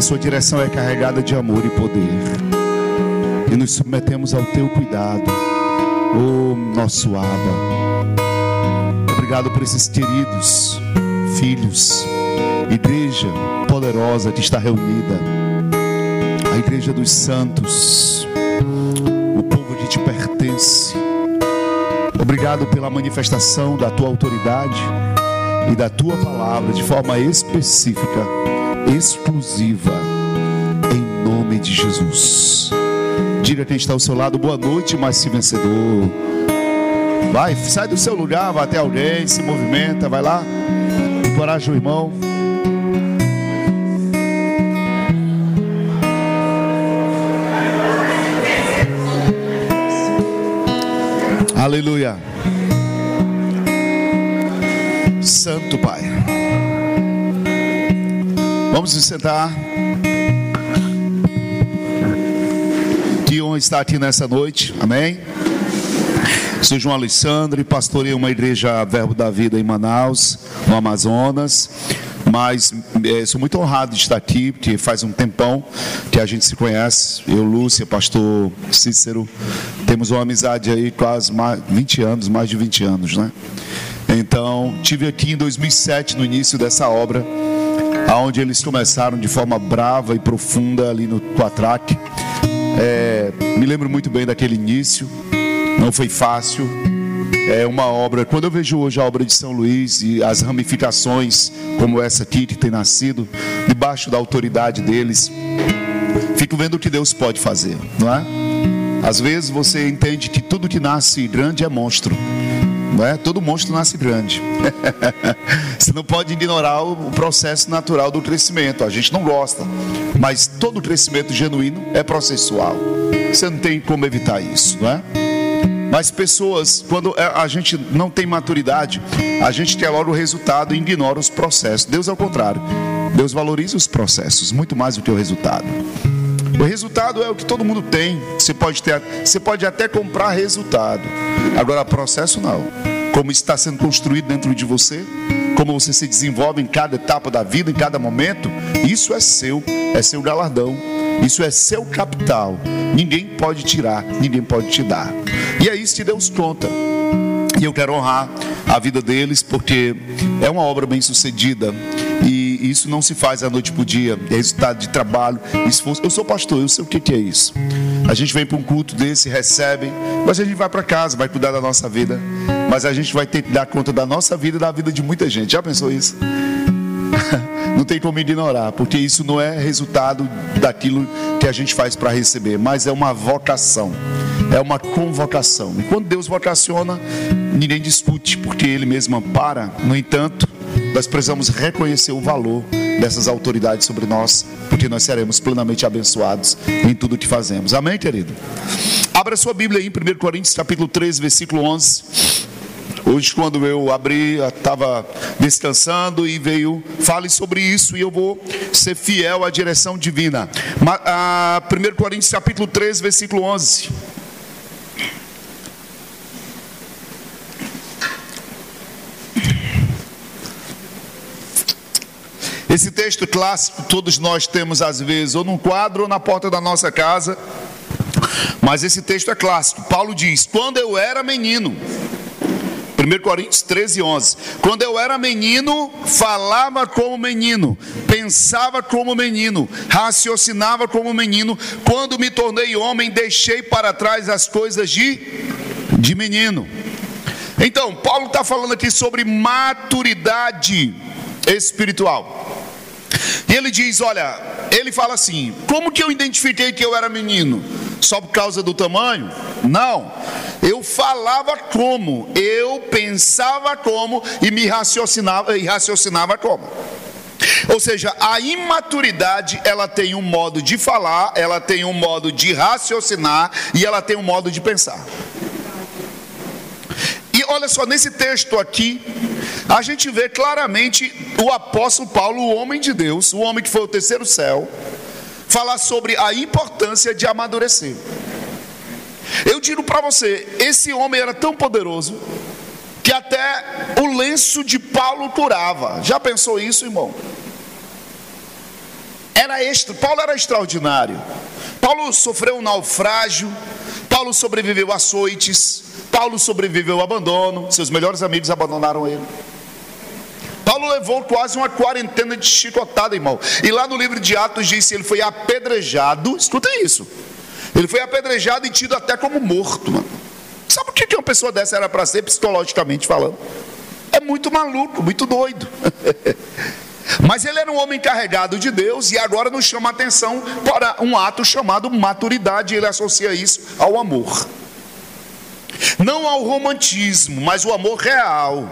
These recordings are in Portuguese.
A sua direção é carregada de amor e poder. E nos submetemos ao teu cuidado, oh nosso Abba. Obrigado por esses queridos filhos, igreja poderosa que está reunida, a igreja dos santos, o povo que te pertence. Obrigado pela manifestação da tua autoridade e da tua palavra de forma específica, exclusiva, em nome de Jesus. Diga quem está ao seu lado, boa noite, mais se vencedor. Vai, sai do seu lugar, vai até alguém, se movimenta, vai lá, encoraja o irmão. Aleluia. Santo Pai. Vamos nos sentar. Que honra estar aqui nessa noite. Amém. Sou João Alexandre, pastorei uma igreja Verbo da Vida em Manaus, no Amazonas. Mas é, sou muito honrado de estar aqui, porque faz um tempão que a gente se conhece. Eu, Lúcia, pastor Cícero, temos uma amizade aí quase mais 20 anos, mais de 20 anos, né? Então, tive aqui em 2007, no início dessa obra, aonde eles começaram de forma brava e profunda ali no Quatraque. É, me lembro muito bem daquele início, não foi fácil. É uma obra, quando eu vejo hoje a obra de São Luís e as ramificações, como essa aqui que tem nascido, debaixo da autoridade deles, fico vendo o que Deus pode fazer, não é? Às vezes você entende que tudo que nasce grande é monstro. Não é? Todo monstro nasce grande. Você não pode ignorar o processo natural do crescimento. A gente não gosta, mas todo crescimento genuíno é processual. Você não tem como evitar isso, não é? Mas pessoas, quando a gente não tem maturidade, a gente logo o resultado e ignora os processos. Deus é o contrário. Deus valoriza os processos muito mais do que o resultado. O resultado é o que todo mundo tem. Você pode, ter, você pode até comprar resultado. Agora, processo não. Como está sendo construído dentro de você, como você se desenvolve em cada etapa da vida, em cada momento, isso é seu, é seu galardão, isso é seu capital. Ninguém pode tirar, ninguém pode te dar. E é isso que Deus conta. E eu quero honrar a vida deles, porque é uma obra bem sucedida. E isso não se faz da noite para o dia, é resultado de trabalho, esforço. Eu sou pastor, eu sei o que é isso. A gente vem para um culto desse, recebe, mas a gente vai para casa, vai cuidar da nossa vida. Mas a gente vai ter que dar conta da nossa vida e da vida de muita gente. Já pensou isso? Não tem como ignorar, porque isso não é resultado daquilo que a gente faz para receber, mas é uma vocação, é uma convocação. E quando Deus vocaciona, ninguém discute, porque Ele mesmo ampara. No entanto, nós precisamos reconhecer o valor dessas autoridades sobre nós, porque nós seremos plenamente abençoados em tudo que fazemos. Amém, querido? Abra sua Bíblia aí em 1 Coríntios capítulo 3, versículo 11. Hoje, quando eu abri, estava descansando e veio, fale sobre isso e eu vou ser fiel à direção divina. 1 Coríntios capítulo 3, versículo 11. Esse texto clássico todos nós temos às vezes, ou num quadro ou na porta da nossa casa. Mas esse texto é clássico. Paulo diz: Quando eu era menino, 1 Coríntios 13, 11. Quando eu era menino, falava como menino, pensava como menino, raciocinava como menino. Quando me tornei homem, deixei para trás as coisas de, de menino. Então, Paulo está falando aqui sobre maturidade espiritual. E ele diz: Olha, ele fala assim: Como que eu identifiquei que eu era menino? Só por causa do tamanho? Não. Eu falava como, eu pensava como e me raciocinava e raciocinava como. Ou seja, a imaturidade, ela tem um modo de falar, ela tem um modo de raciocinar e ela tem um modo de pensar. Olha só, nesse texto aqui, a gente vê claramente o apóstolo Paulo, o homem de Deus, o homem que foi o terceiro céu, falar sobre a importância de amadurecer. Eu digo para você, esse homem era tão poderoso que até o lenço de Paulo curava. Já pensou isso, irmão? era extra, Paulo era extraordinário. Paulo sofreu um naufrágio, Paulo sobreviveu a açoites, Paulo sobreviveu ao abandono, seus melhores amigos abandonaram ele. Paulo levou quase uma quarentena de chicotada, irmão. E lá no livro de Atos diz que ele foi apedrejado, escuta isso. Ele foi apedrejado e tido até como morto, mano. Sabe o que uma pessoa dessa era para ser psicologicamente falando? É muito maluco, muito doido. Mas ele era um homem carregado de Deus e agora nos chama a atenção para um ato chamado maturidade. Ele associa isso ao amor, não ao romantismo, mas o amor real.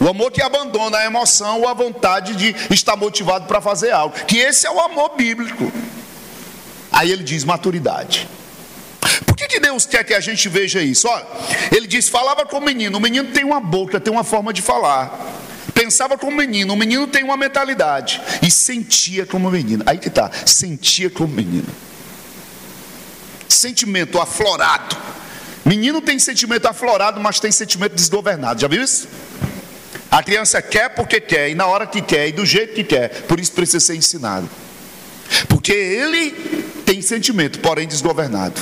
O amor que abandona a emoção ou a vontade de estar motivado para fazer algo. Que esse é o amor bíblico. Aí ele diz maturidade. Por que, que Deus quer que a gente veja isso? Olha, ele diz: falava com o menino. O menino tem uma boca, tem uma forma de falar. Pensava como menino, o menino tem uma mentalidade. E sentia como menino. Aí que está, sentia como menino. Sentimento aflorado. Menino tem sentimento aflorado, mas tem sentimento desgovernado. Já viu isso? A criança quer porque quer, e na hora que quer, e do jeito que quer. Por isso precisa ser ensinado. Porque ele tem sentimento, porém desgovernado.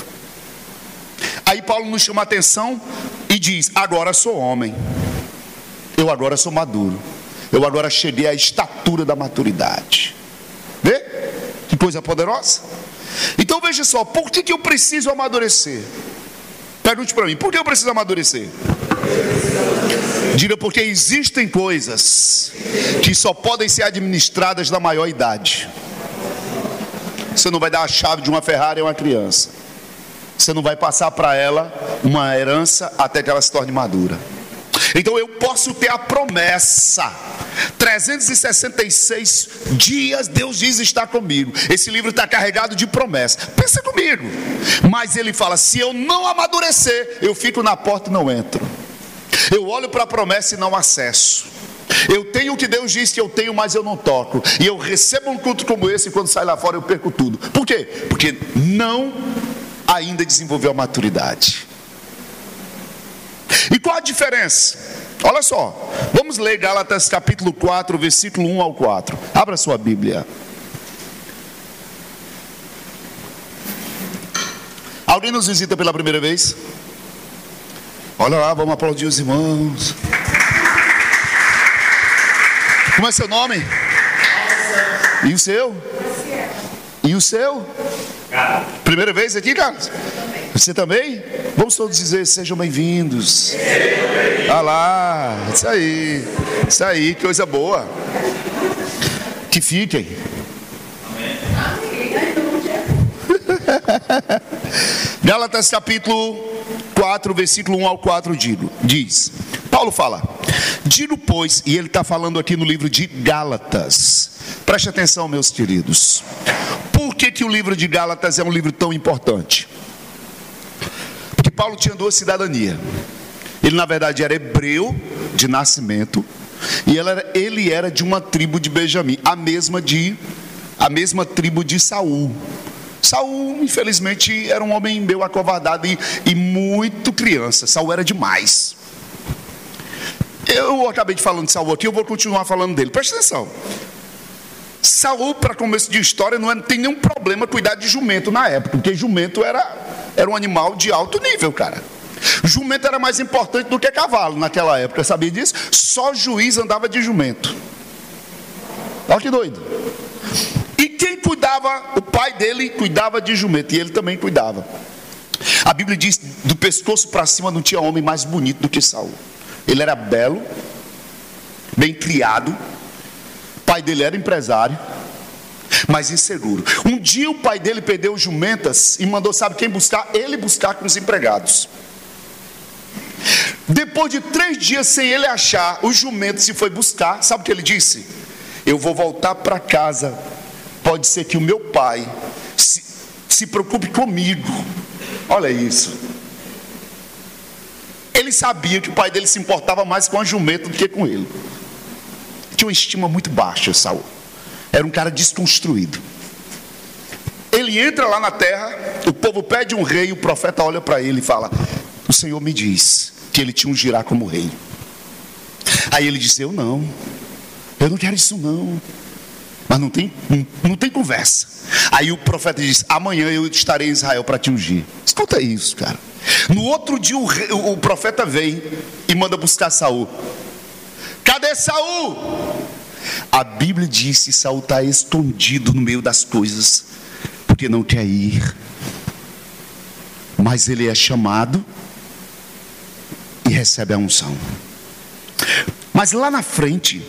Aí Paulo nos chama a atenção e diz: Agora sou homem. Eu agora sou maduro. Eu agora cheguei à estatura da maturidade. Vê? Que coisa poderosa. Então veja só, por que, que eu preciso amadurecer? Pergunte para mim, por que eu preciso amadurecer? Diga porque existem coisas que só podem ser administradas na maior idade. Você não vai dar a chave de uma Ferrari a uma criança. Você não vai passar para ela uma herança até que ela se torne madura. Então eu posso ter a promessa. 366 dias Deus diz está comigo. Esse livro está carregado de promessa. Pensa comigo. Mas ele fala: se eu não amadurecer, eu fico na porta e não entro. Eu olho para a promessa e não acesso. Eu tenho o que Deus diz que eu tenho, mas eu não toco. E eu recebo um culto como esse, e quando sai lá fora eu perco tudo. Por quê? Porque não ainda desenvolveu a maturidade. E qual a diferença? Olha só, vamos ler Gálatas capítulo 4, versículo 1 ao 4. Abra sua Bíblia. Alguém nos visita pela primeira vez? Olha lá, vamos aplaudir os irmãos. Como é seu nome? E o seu? E o seu? Primeira vez aqui, Carlos? Você também? Vamos todos dizer, sejam bem-vindos. Ah lá, isso aí, isso aí, coisa boa. Que fiquem. Gálatas capítulo 4, versículo 1 ao 4 digo, diz: Paulo fala, digo pois, e ele está falando aqui no livro de Gálatas, preste atenção, meus queridos, por que, que o livro de Gálatas é um livro tão importante? Paulo tinha duas cidadanias. Ele, na verdade, era hebreu de nascimento e ele era, de uma tribo de Benjamim, a mesma de a mesma tribo de Saul. Saul, infelizmente, era um homem meio acovardado e, e muito criança. Saul era demais. Eu acabei de falando de Saul aqui, eu vou continuar falando dele. Preste atenção. Saul, para começo de história, não tem nenhum problema cuidar de jumento na época, porque jumento era era um animal de alto nível, cara. Jumento era mais importante do que cavalo naquela época, sabia disso? Só juiz andava de jumento. Olha que doido. E quem cuidava, o pai dele cuidava de jumento, e ele também cuidava. A Bíblia diz: do pescoço para cima não tinha homem mais bonito do que Saul. Ele era belo, bem criado, pai dele era empresário mas inseguro. Um dia o pai dele perdeu jumentas e mandou, sabe quem buscar? Ele buscar com os empregados. Depois de três dias sem ele achar os jumentos e foi buscar, sabe o que ele disse? Eu vou voltar para casa. Pode ser que o meu pai se, se preocupe comigo. Olha isso. Ele sabia que o pai dele se importava mais com a jumenta do que com ele. Tinha uma estima muito baixa, Saul. Era um cara desconstruído. Ele entra lá na terra, o povo pede um rei, o profeta olha para ele e fala: O Senhor me diz que ele tinha um girar como rei. Aí ele disse: Eu não, eu não quero isso não. Mas não tem, não, tem conversa. Aí o profeta diz: Amanhã eu estarei em Israel para te ungir. Escuta isso, cara. No outro dia o, rei, o profeta vem e manda buscar Saul. Cadê Saul? A Bíblia diz que Saul está escondido no meio das coisas, porque não quer ir. Mas ele é chamado e recebe a unção. Mas lá na frente,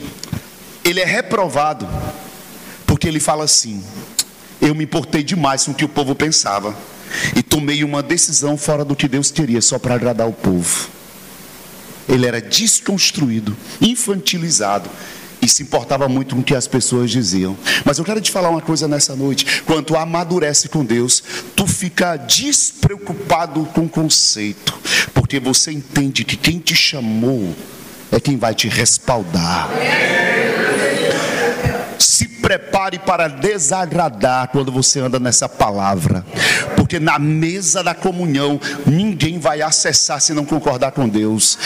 ele é reprovado, porque ele fala assim: Eu me importei demais com o que o povo pensava, e tomei uma decisão fora do que Deus queria, só para agradar o povo. Ele era desconstruído, infantilizado, e se importava muito com o que as pessoas diziam. Mas eu quero te falar uma coisa nessa noite: quando tu amadurece com Deus, tu fica despreocupado com o conceito, porque você entende que quem te chamou é quem vai te respaldar. Prepare para desagradar quando você anda nessa palavra, porque na mesa da comunhão ninguém vai acessar se não concordar com Deus.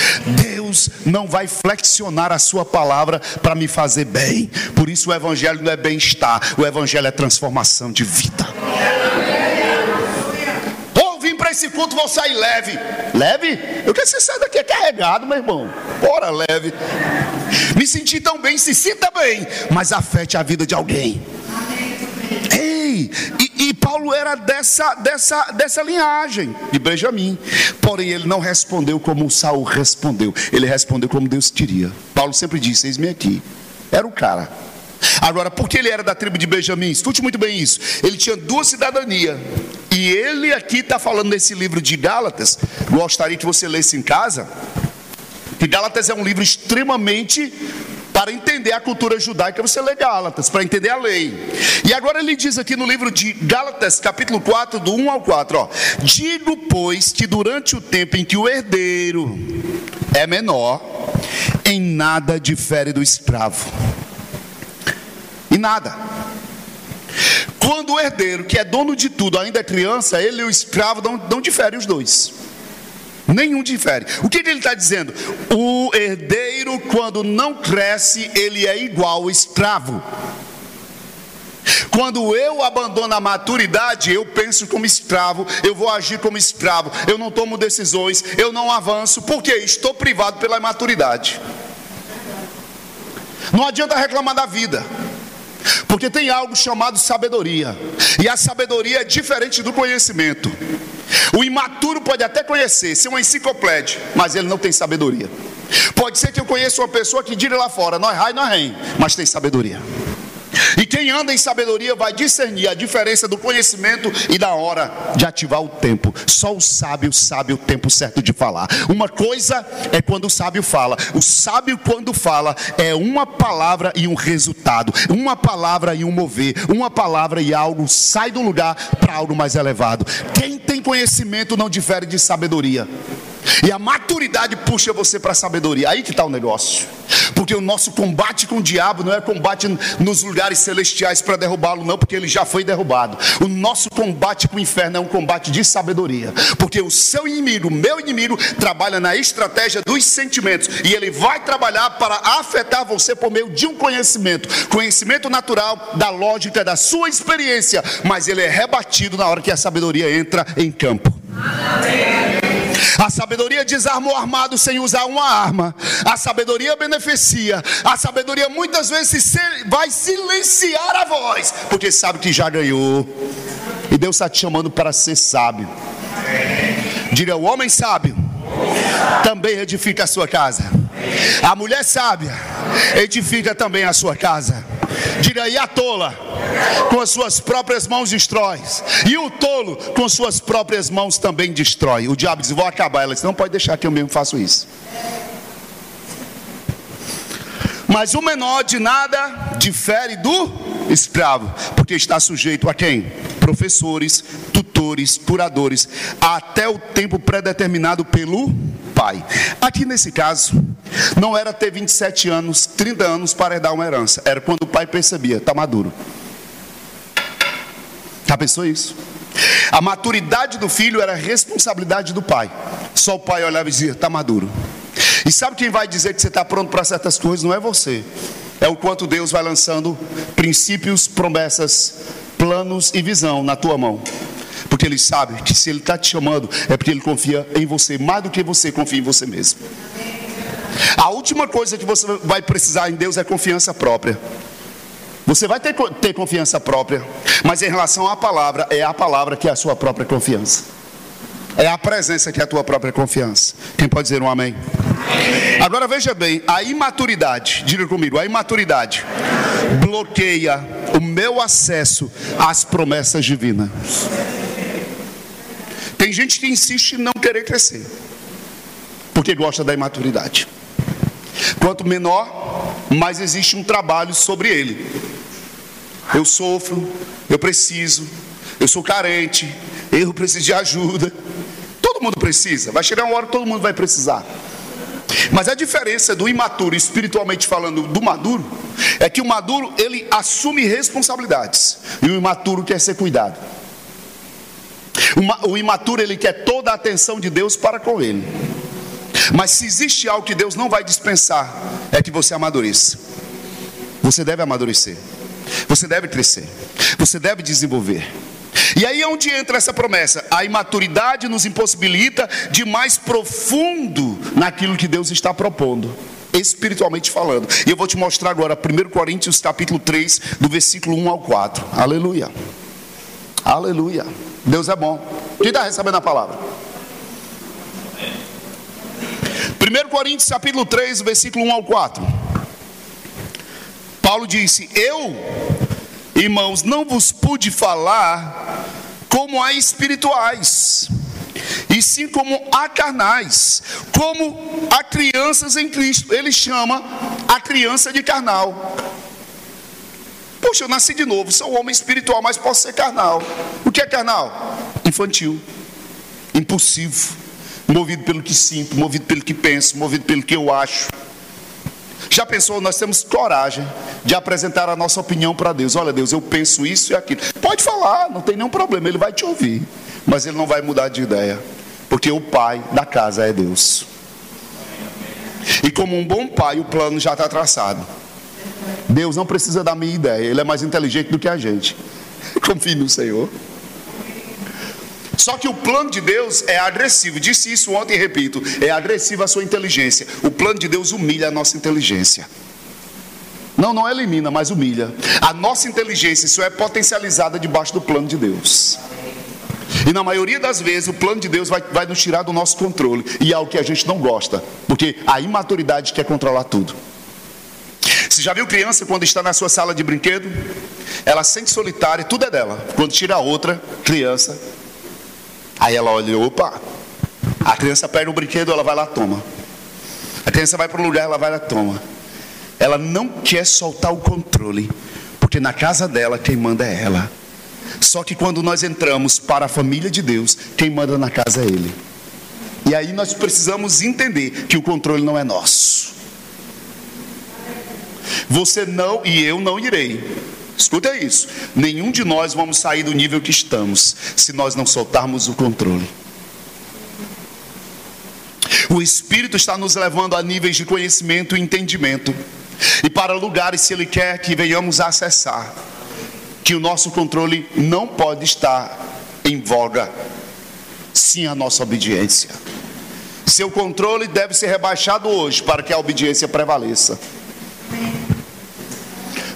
Deus não vai flexionar a sua palavra para me fazer bem. Por isso o evangelho não é bem-estar, o evangelho é transformação de vida esse culto, vou sair leve. Leve? Eu quero que você saia daqui carregado, meu irmão. Bora, leve. Me senti tão bem, se sinta bem, mas afete a vida de alguém. Ei, e, e, Paulo era dessa, dessa, dessa linhagem de Benjamim. Porém, ele não respondeu como Saul respondeu. Ele respondeu como Deus queria. Paulo sempre disse: Eis-me aqui. Era o cara. Agora, porque ele era da tribo de Benjamim, escute muito bem isso. Ele tinha duas cidadanias. E ele aqui está falando nesse livro de Gálatas. Gostaria que você lesse em casa. Que Gálatas é um livro extremamente para entender a cultura judaica, você lê Gálatas, para entender a lei. E agora ele diz aqui no livro de Gálatas, capítulo 4, do 1 ao 4, ó: Digo, pois, que durante o tempo em que o herdeiro é menor, em nada difere do escravo e nada. Quando o herdeiro, que é dono de tudo, ainda é criança, ele e o escravo não, não diferem os dois. Nenhum difere. O que ele está dizendo? O herdeiro, quando não cresce, ele é igual ao escravo. Quando eu abandono a maturidade, eu penso como escravo, eu vou agir como escravo, eu não tomo decisões, eu não avanço, porque estou privado pela maturidade. Não adianta reclamar da vida. Porque tem algo chamado sabedoria. E a sabedoria é diferente do conhecimento. O imaturo pode até conhecer, ser uma enciclopédia, mas ele não tem sabedoria. Pode ser que eu conheça uma pessoa que diga lá fora, nós rai, nós rei, mas tem sabedoria. E quem anda em sabedoria vai discernir a diferença do conhecimento e da hora de ativar o tempo. Só o sábio sabe o tempo certo de falar. Uma coisa é quando o sábio fala. O sábio, quando fala, é uma palavra e um resultado. Uma palavra e um mover. Uma palavra e algo sai do lugar para algo mais elevado. Quem tem conhecimento não difere de sabedoria. E a maturidade puxa você para a sabedoria. Aí que está o negócio. Porque o nosso combate com o diabo não é combate nos lugares celestiais para derrubá-lo, não, porque ele já foi derrubado. O nosso combate com o inferno é um combate de sabedoria. Porque o seu inimigo, o meu inimigo, trabalha na estratégia dos sentimentos. E ele vai trabalhar para afetar você por meio de um conhecimento. Conhecimento natural da lógica da sua experiência. Mas ele é rebatido na hora que a sabedoria entra em campo. Amém. A sabedoria desarma o armado sem usar uma arma. A sabedoria beneficia. A sabedoria muitas vezes vai silenciar a voz, porque sabe que já ganhou. E Deus está te chamando para ser sábio. Diga: o homem sábio também edifica a sua casa. A mulher sábia edifica também a sua casa. Diga: e a tola com as suas próprias mãos destrói. E o tolo com suas próprias mãos também destrói. O diabo diz: Vou acabar. Ela diz: Não pode deixar que eu mesmo faço isso. Mas o menor de nada difere do escravo, porque está sujeito a quem? Professores, tutores, curadores, até o tempo predeterminado pelo pai. Aqui nesse caso, não era ter 27 anos, 30 anos para herdar uma herança, era quando o pai percebia, está maduro. Já pensou isso? A maturidade do filho era responsabilidade do pai. Só o pai olhava e dizia: está maduro. E sabe quem vai dizer que você está pronto para certas coisas? Não é você, é o quanto Deus vai lançando princípios, promessas, planos e visão na tua mão. Porque Ele sabe que se Ele está te chamando, é porque Ele confia em você, mais do que você confia em você mesmo. A última coisa que você vai precisar em Deus é confiança própria. Você vai ter, ter confiança própria, mas em relação à palavra, é a palavra que é a sua própria confiança. É a presença que é a tua própria confiança. Quem pode dizer um amém? Agora veja bem, a imaturidade, diga comigo, a imaturidade bloqueia o meu acesso às promessas divinas. Tem gente que insiste em não querer crescer, porque gosta da imaturidade. Quanto menor, mais existe um trabalho sobre ele. Eu sofro, eu preciso, eu sou carente, eu preciso de ajuda. Todo mundo precisa, vai chegar uma hora que todo mundo vai precisar. Mas a diferença do imaturo, espiritualmente falando, do maduro, é que o maduro ele assume responsabilidades e o imaturo quer ser cuidado. O imaturo ele quer toda a atenção de Deus para com ele. Mas se existe algo que Deus não vai dispensar, é que você amadureça. Você deve amadurecer. Você deve crescer. Você deve desenvolver. E aí é onde entra essa promessa. A imaturidade nos impossibilita de mais profundo naquilo que Deus está propondo, espiritualmente falando. E eu vou te mostrar agora 1 Coríntios capítulo 3, do versículo 1 ao 4. Aleluia. Aleluia. Deus é bom. Quem está recebendo a palavra? 1 Coríntios capítulo 3, versículo 1 ao 4. Paulo disse: Eu, irmãos, não vos pude falar como a espirituais, e sim como a carnais, como a crianças em Cristo. Ele chama a criança de carnal. Poxa, eu nasci de novo, sou um homem espiritual, mas posso ser carnal. O que é carnal? Infantil, impulsivo, movido pelo que sinto, movido pelo que penso, movido pelo que eu acho. Já pensou, nós temos coragem de apresentar a nossa opinião para Deus. Olha, Deus, eu penso isso e aquilo. Pode falar, não tem nenhum problema, ele vai te ouvir. Mas ele não vai mudar de ideia, porque o pai da casa é Deus. E como um bom pai, o plano já está traçado. Deus não precisa da minha ideia, Ele é mais inteligente do que a gente. Confie no Senhor. Só que o plano de Deus é agressivo. Disse isso ontem e repito: é agressivo a sua inteligência. O plano de Deus humilha a nossa inteligência. Não, não elimina, mas humilha. A nossa inteligência só é potencializada debaixo do plano de Deus. E na maioria das vezes o plano de Deus vai, vai nos tirar do nosso controle. E é o que a gente não gosta. Porque a imaturidade quer controlar tudo. Você já viu criança quando está na sua sala de brinquedo? Ela sente solitária tudo é dela. Quando tira a outra criança, aí ela olha, opa, a criança pega o brinquedo, ela vai lá, toma. A criança vai para um lugar, ela vai lá, toma. Ela não quer soltar o controle, porque na casa dela quem manda é ela. Só que quando nós entramos para a família de Deus, quem manda na casa é Ele. E aí nós precisamos entender que o controle não é nosso. Você não e eu não irei. Escuta isso. Nenhum de nós vamos sair do nível que estamos se nós não soltarmos o controle. O Espírito está nos levando a níveis de conhecimento e entendimento. E para lugares se Ele quer que venhamos a acessar. Que o nosso controle não pode estar em voga, sim a nossa obediência. Seu controle deve ser rebaixado hoje para que a obediência prevaleça.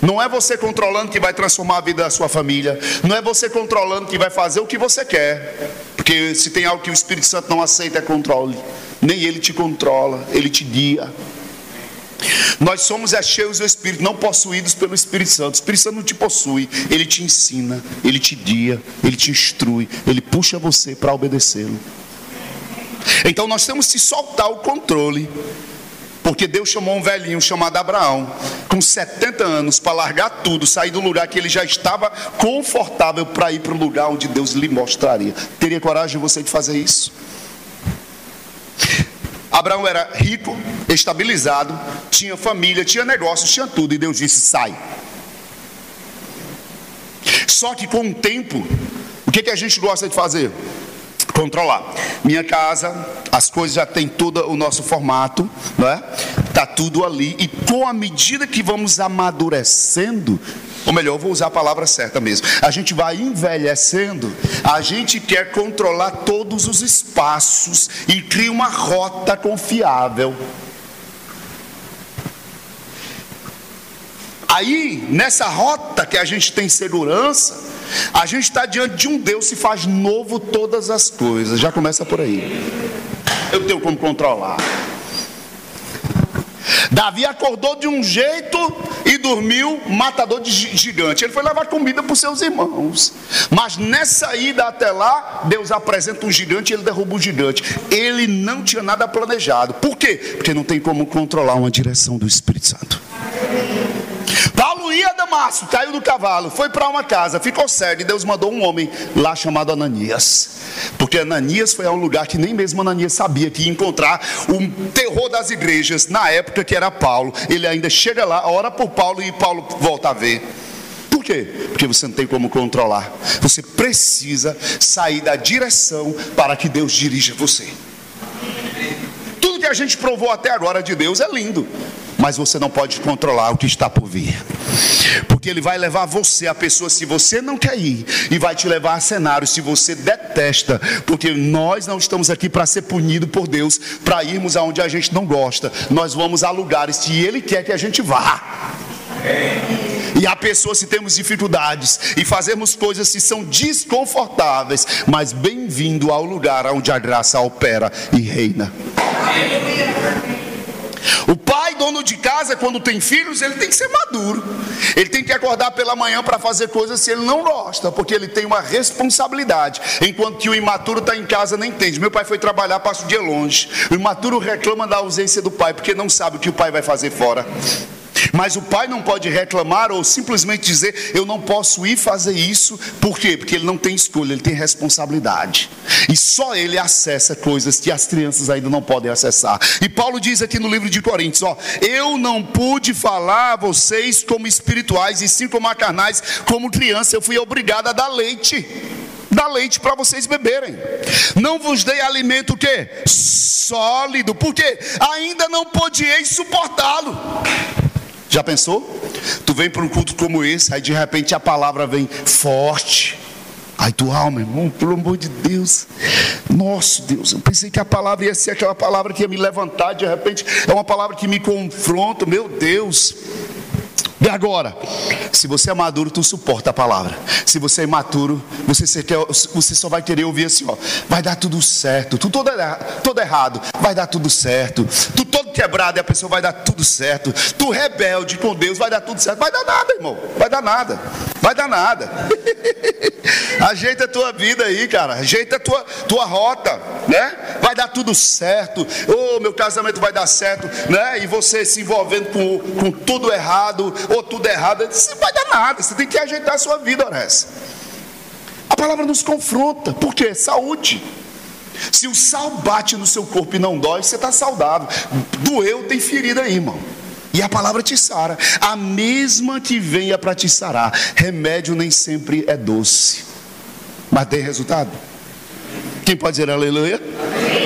Não é você controlando que vai transformar a vida da sua família. Não é você controlando que vai fazer o que você quer. Porque se tem algo que o Espírito Santo não aceita é controle. Nem ele te controla, ele te guia. Nós somos é cheios do Espírito, não possuídos pelo Espírito Santo. O Espírito Santo não te possui, ele te ensina, ele te guia, ele te instrui, ele puxa você para obedecê-lo. Então nós temos que soltar o controle porque Deus chamou um velhinho chamado Abraão, com 70 anos, para largar tudo, sair do lugar que ele já estava confortável para ir para o lugar onde Deus lhe mostraria. Teria coragem você de fazer isso? Abraão era rico, estabilizado, tinha família, tinha negócios, tinha tudo, e Deus disse: sai. Só que com o tempo, o que, que a gente gosta de fazer? Controlar. Minha casa, as coisas já tem todo o nosso formato, não é? está tudo ali. E com a medida que vamos amadurecendo, ou melhor, vou usar a palavra certa mesmo. A gente vai envelhecendo, a gente quer controlar todos os espaços e cria uma rota confiável. Aí, nessa rota que a gente tem segurança, a gente está diante de um Deus que faz novo todas as coisas. Já começa por aí. Eu tenho como controlar. Davi acordou de um jeito e dormiu matador de gigante. Ele foi levar comida para os seus irmãos. Mas nessa ida até lá, Deus apresenta um gigante e ele derruba o gigante. Ele não tinha nada planejado. Por quê? Porque não tem como controlar uma direção do Espírito Santo. Paulo ia a Damasco, caiu do cavalo, foi para uma casa, ficou cego e Deus mandou um homem lá chamado Ananias. Porque Ananias foi a um lugar que nem mesmo Ananias sabia que ia encontrar o terror das igrejas na época que era Paulo. Ele ainda chega lá, ora por Paulo e Paulo volta a ver. Por quê? Porque você não tem como controlar. Você precisa sair da direção para que Deus dirija você. Tudo que a gente provou até agora de Deus é lindo mas você não pode controlar o que está por vir. Porque ele vai levar você, a pessoa, se você não quer ir, e vai te levar a cenários se você detesta, porque nós não estamos aqui para ser punido por Deus, para irmos aonde a gente não gosta. Nós vamos a lugares que Ele quer que a gente vá. E há pessoas se temos dificuldades e fazemos coisas que são desconfortáveis, mas bem-vindo ao lugar onde a graça opera e reina. O pai, dono de casa, quando tem filhos, ele tem que ser maduro. Ele tem que acordar pela manhã para fazer coisas se ele não gosta, porque ele tem uma responsabilidade. Enquanto que o imaturo está em casa nem entende. Meu pai foi trabalhar, passa o dia longe. O imaturo reclama da ausência do pai, porque não sabe o que o pai vai fazer fora. Mas o pai não pode reclamar ou simplesmente dizer: Eu não posso ir fazer isso. Por quê? Porque ele não tem escolha, ele tem responsabilidade. E só ele acessa coisas que as crianças ainda não podem acessar. E Paulo diz aqui no livro de Coríntios: ó, Eu não pude falar a vocês como espirituais, e sim como carnais, como criança. Eu fui obrigado a dar leite dá leite para vocês beberem. Não vos dei alimento que sólido, porque ainda não podieis suportá-lo. Já pensou? Tu vem para um culto como esse, aí de repente a palavra vem forte. Aí tu, alma, irmão, pelo amor de Deus. Nosso Deus, eu pensei que a palavra ia ser aquela palavra que ia me levantar, de repente é uma palavra que me confronta, meu Deus. E agora, se você é maduro, tu suporta a palavra. Se você é imaturo, você, você só vai querer ouvir assim, ó, vai dar tudo certo. Tu todo, todo errado, vai dar tudo certo. Tu todo quebrado e a pessoa vai dar tudo certo. Tu rebelde com Deus, vai dar tudo certo. Vai dar nada, irmão. Vai dar nada. Vai dar nada. Ajeita a tua vida aí, cara. Ajeita a tua, tua rota, né? Vai dar tudo certo. Oh, meu casamento vai dar certo, né? E você se envolvendo com, com tudo errado ou tudo errado, não vai dar nada. Você tem que ajeitar a sua vida, Oressa. A palavra nos confronta. Por quê? Saúde. Se o sal bate no seu corpo e não dói, você está saudável. Doeu, tem ferida aí, irmão. E a palavra te sara. A mesma que venha para te sarar. Remédio nem sempre é doce. Mas tem resultado. Quem pode dizer aleluia?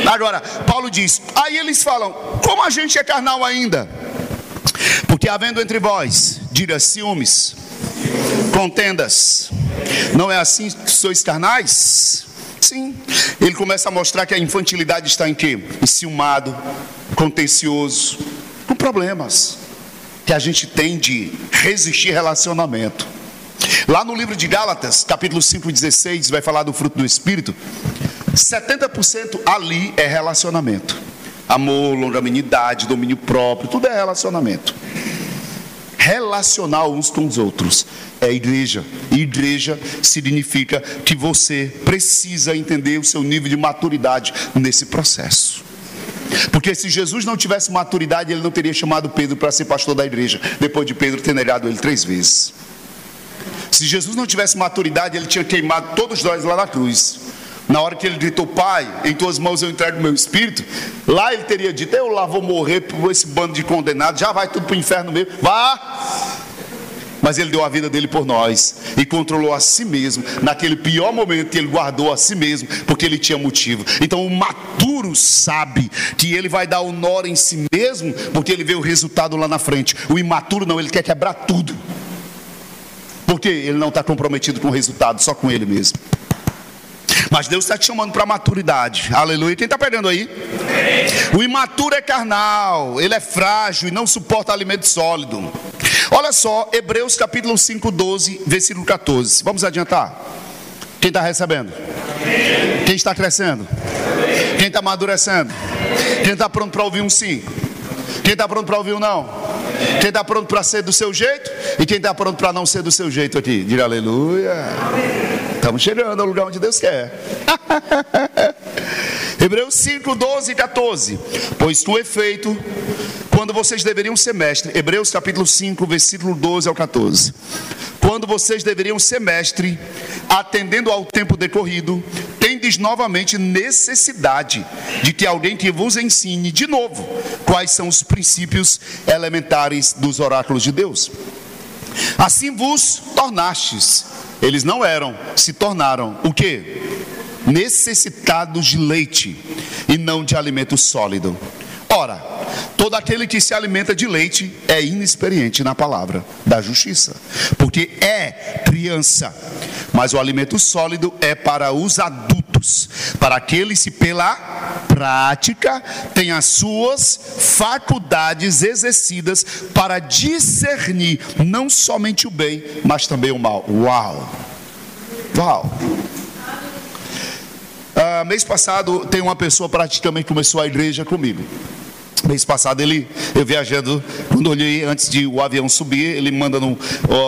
Agora, Paulo diz: aí eles falam, como a gente é carnal ainda? Porque havendo entre vós, diga ciúmes, contendas, não é assim que sois carnais? Sim, ele começa a mostrar que a infantilidade está em quê? Enciumado, contencioso, com problemas que a gente tem de resistir relacionamento. Lá no livro de Gálatas, capítulo 5,16, vai falar do fruto do Espírito. 70% ali é relacionamento. Amor, longanimidade, domínio próprio, tudo é relacionamento. Relacionar uns com os outros é igreja. E igreja significa que você precisa entender o seu nível de maturidade nesse processo. Porque se Jesus não tivesse maturidade, ele não teria chamado Pedro para ser pastor da igreja, depois de Pedro ter negado ele três vezes. Se Jesus não tivesse maturidade, ele tinha queimado todos nós lá na cruz. Na hora que ele gritou, Pai, em tuas mãos eu entrego meu espírito, lá ele teria dito: Eu lá vou morrer por esse bando de condenados, já vai tudo para o inferno mesmo, vá. Mas ele deu a vida dele por nós e controlou a si mesmo naquele pior momento ele guardou a si mesmo, porque ele tinha motivo. Então o maturo sabe que ele vai dar nó em si mesmo, porque ele vê o resultado lá na frente. O imaturo não, ele quer quebrar tudo. Porque ele não está comprometido com o resultado, só com ele mesmo. Mas Deus está te chamando para maturidade. Aleluia. Quem está perdendo aí? O imaturo é carnal, ele é frágil e não suporta alimento sólido. Olha só, Hebreus capítulo 5, 12, versículo 14. Vamos adiantar? Quem está recebendo? Quem está crescendo? Quem está amadurecendo? Quem está pronto para ouvir um sim? Quem está pronto para ouvir um não? Quem está pronto para ser do seu jeito? E quem está pronto para não ser do seu jeito aqui? Diga aleluia. Estamos chegando ao lugar onde Deus quer. Hebreus 5, 12 e 14. Pois tu é feito quando vocês deveriam ser mestre. Hebreus capítulo 5, versículo 12 ao 14. Quando vocês deveriam ser mestre, atendendo ao tempo decorrido, tendes novamente necessidade de que alguém que vos ensine de novo quais são os princípios elementares dos oráculos de Deus. Assim vos tornastes eles não eram, se tornaram o que? Necessitados de leite e não de alimento sólido. Ora, todo aquele que se alimenta de leite é inexperiente na palavra da justiça, porque é criança. Mas o alimento sólido é para os adultos, para aqueles que pela prática têm as suas faculdades exercidas para discernir não somente o bem, mas também o mal. Uau! Uau! Uh, mês passado tem uma pessoa praticamente começou a igreja comigo. Mês passado ele, eu viajando, quando olhei antes de o avião subir, ele mandando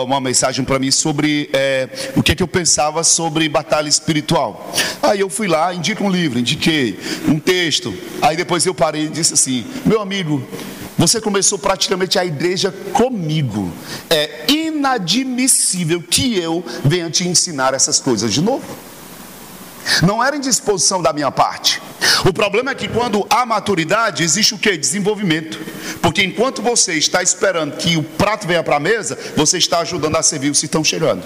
uma mensagem para mim sobre é, o que, é que eu pensava sobre batalha espiritual. Aí eu fui lá, indico um livro, indiquei um texto. Aí depois eu parei e disse assim: meu amigo, você começou praticamente a igreja comigo. É inadmissível que eu venha te ensinar essas coisas de novo. Não era indisposição da minha parte. O problema é que quando há maturidade, existe o que? Desenvolvimento. Porque enquanto você está esperando que o prato venha para a mesa, você está ajudando a servir os que estão chegando.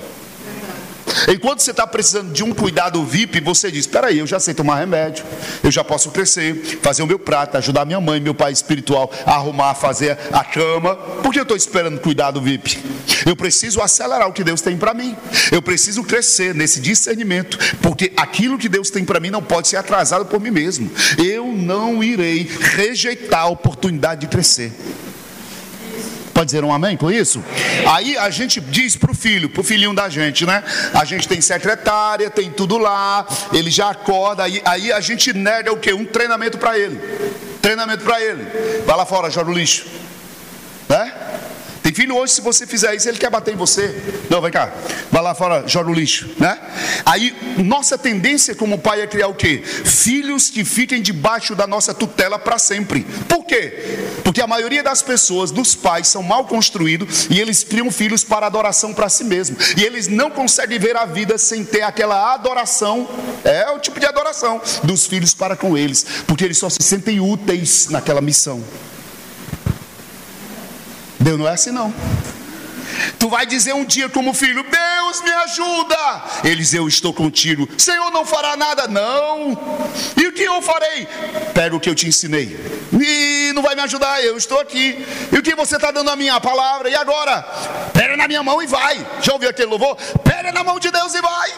Enquanto você está precisando de um cuidado VIP, você diz: Espera aí, eu já sei tomar remédio, eu já posso crescer, fazer o meu prato, ajudar minha mãe, meu pai espiritual a arrumar, fazer a cama. Por que eu estou esperando cuidado VIP? Eu preciso acelerar o que Deus tem para mim. Eu preciso crescer nesse discernimento, porque aquilo que Deus tem para mim não pode ser atrasado por mim mesmo. Eu não irei rejeitar a oportunidade de crescer. Pode dizer um amém com isso? Aí a gente diz para o filho, para o filhinho da gente, né? A gente tem secretária, tem tudo lá, ele já acorda, aí, aí a gente nega o quê? Um treinamento para ele. Treinamento para ele. Vai lá fora, joga o lixo. Né? Tem filho hoje, se você fizer isso, ele quer bater em você. Não, vem cá, vai lá fora, joga o lixo, né? Aí, nossa tendência como pai é criar o quê? Filhos que fiquem debaixo da nossa tutela para sempre. Por quê? Porque a maioria das pessoas, dos pais, são mal construídos e eles criam filhos para adoração para si mesmo. E eles não conseguem ver a vida sem ter aquela adoração, é o tipo de adoração dos filhos para com eles, porque eles só se sentem úteis naquela missão. Deus não é assim não. Tu vai dizer um dia como filho: Deus me ajuda. Eles, eu estou contigo. Senhor não fará nada, não. E o que eu farei? Pega o que eu te ensinei. E não vai me ajudar, eu estou aqui. E o que você está dando a minha palavra? E agora? Pega na minha mão e vai. Já ouviu aquele louvor? Pega na mão de Deus e vai.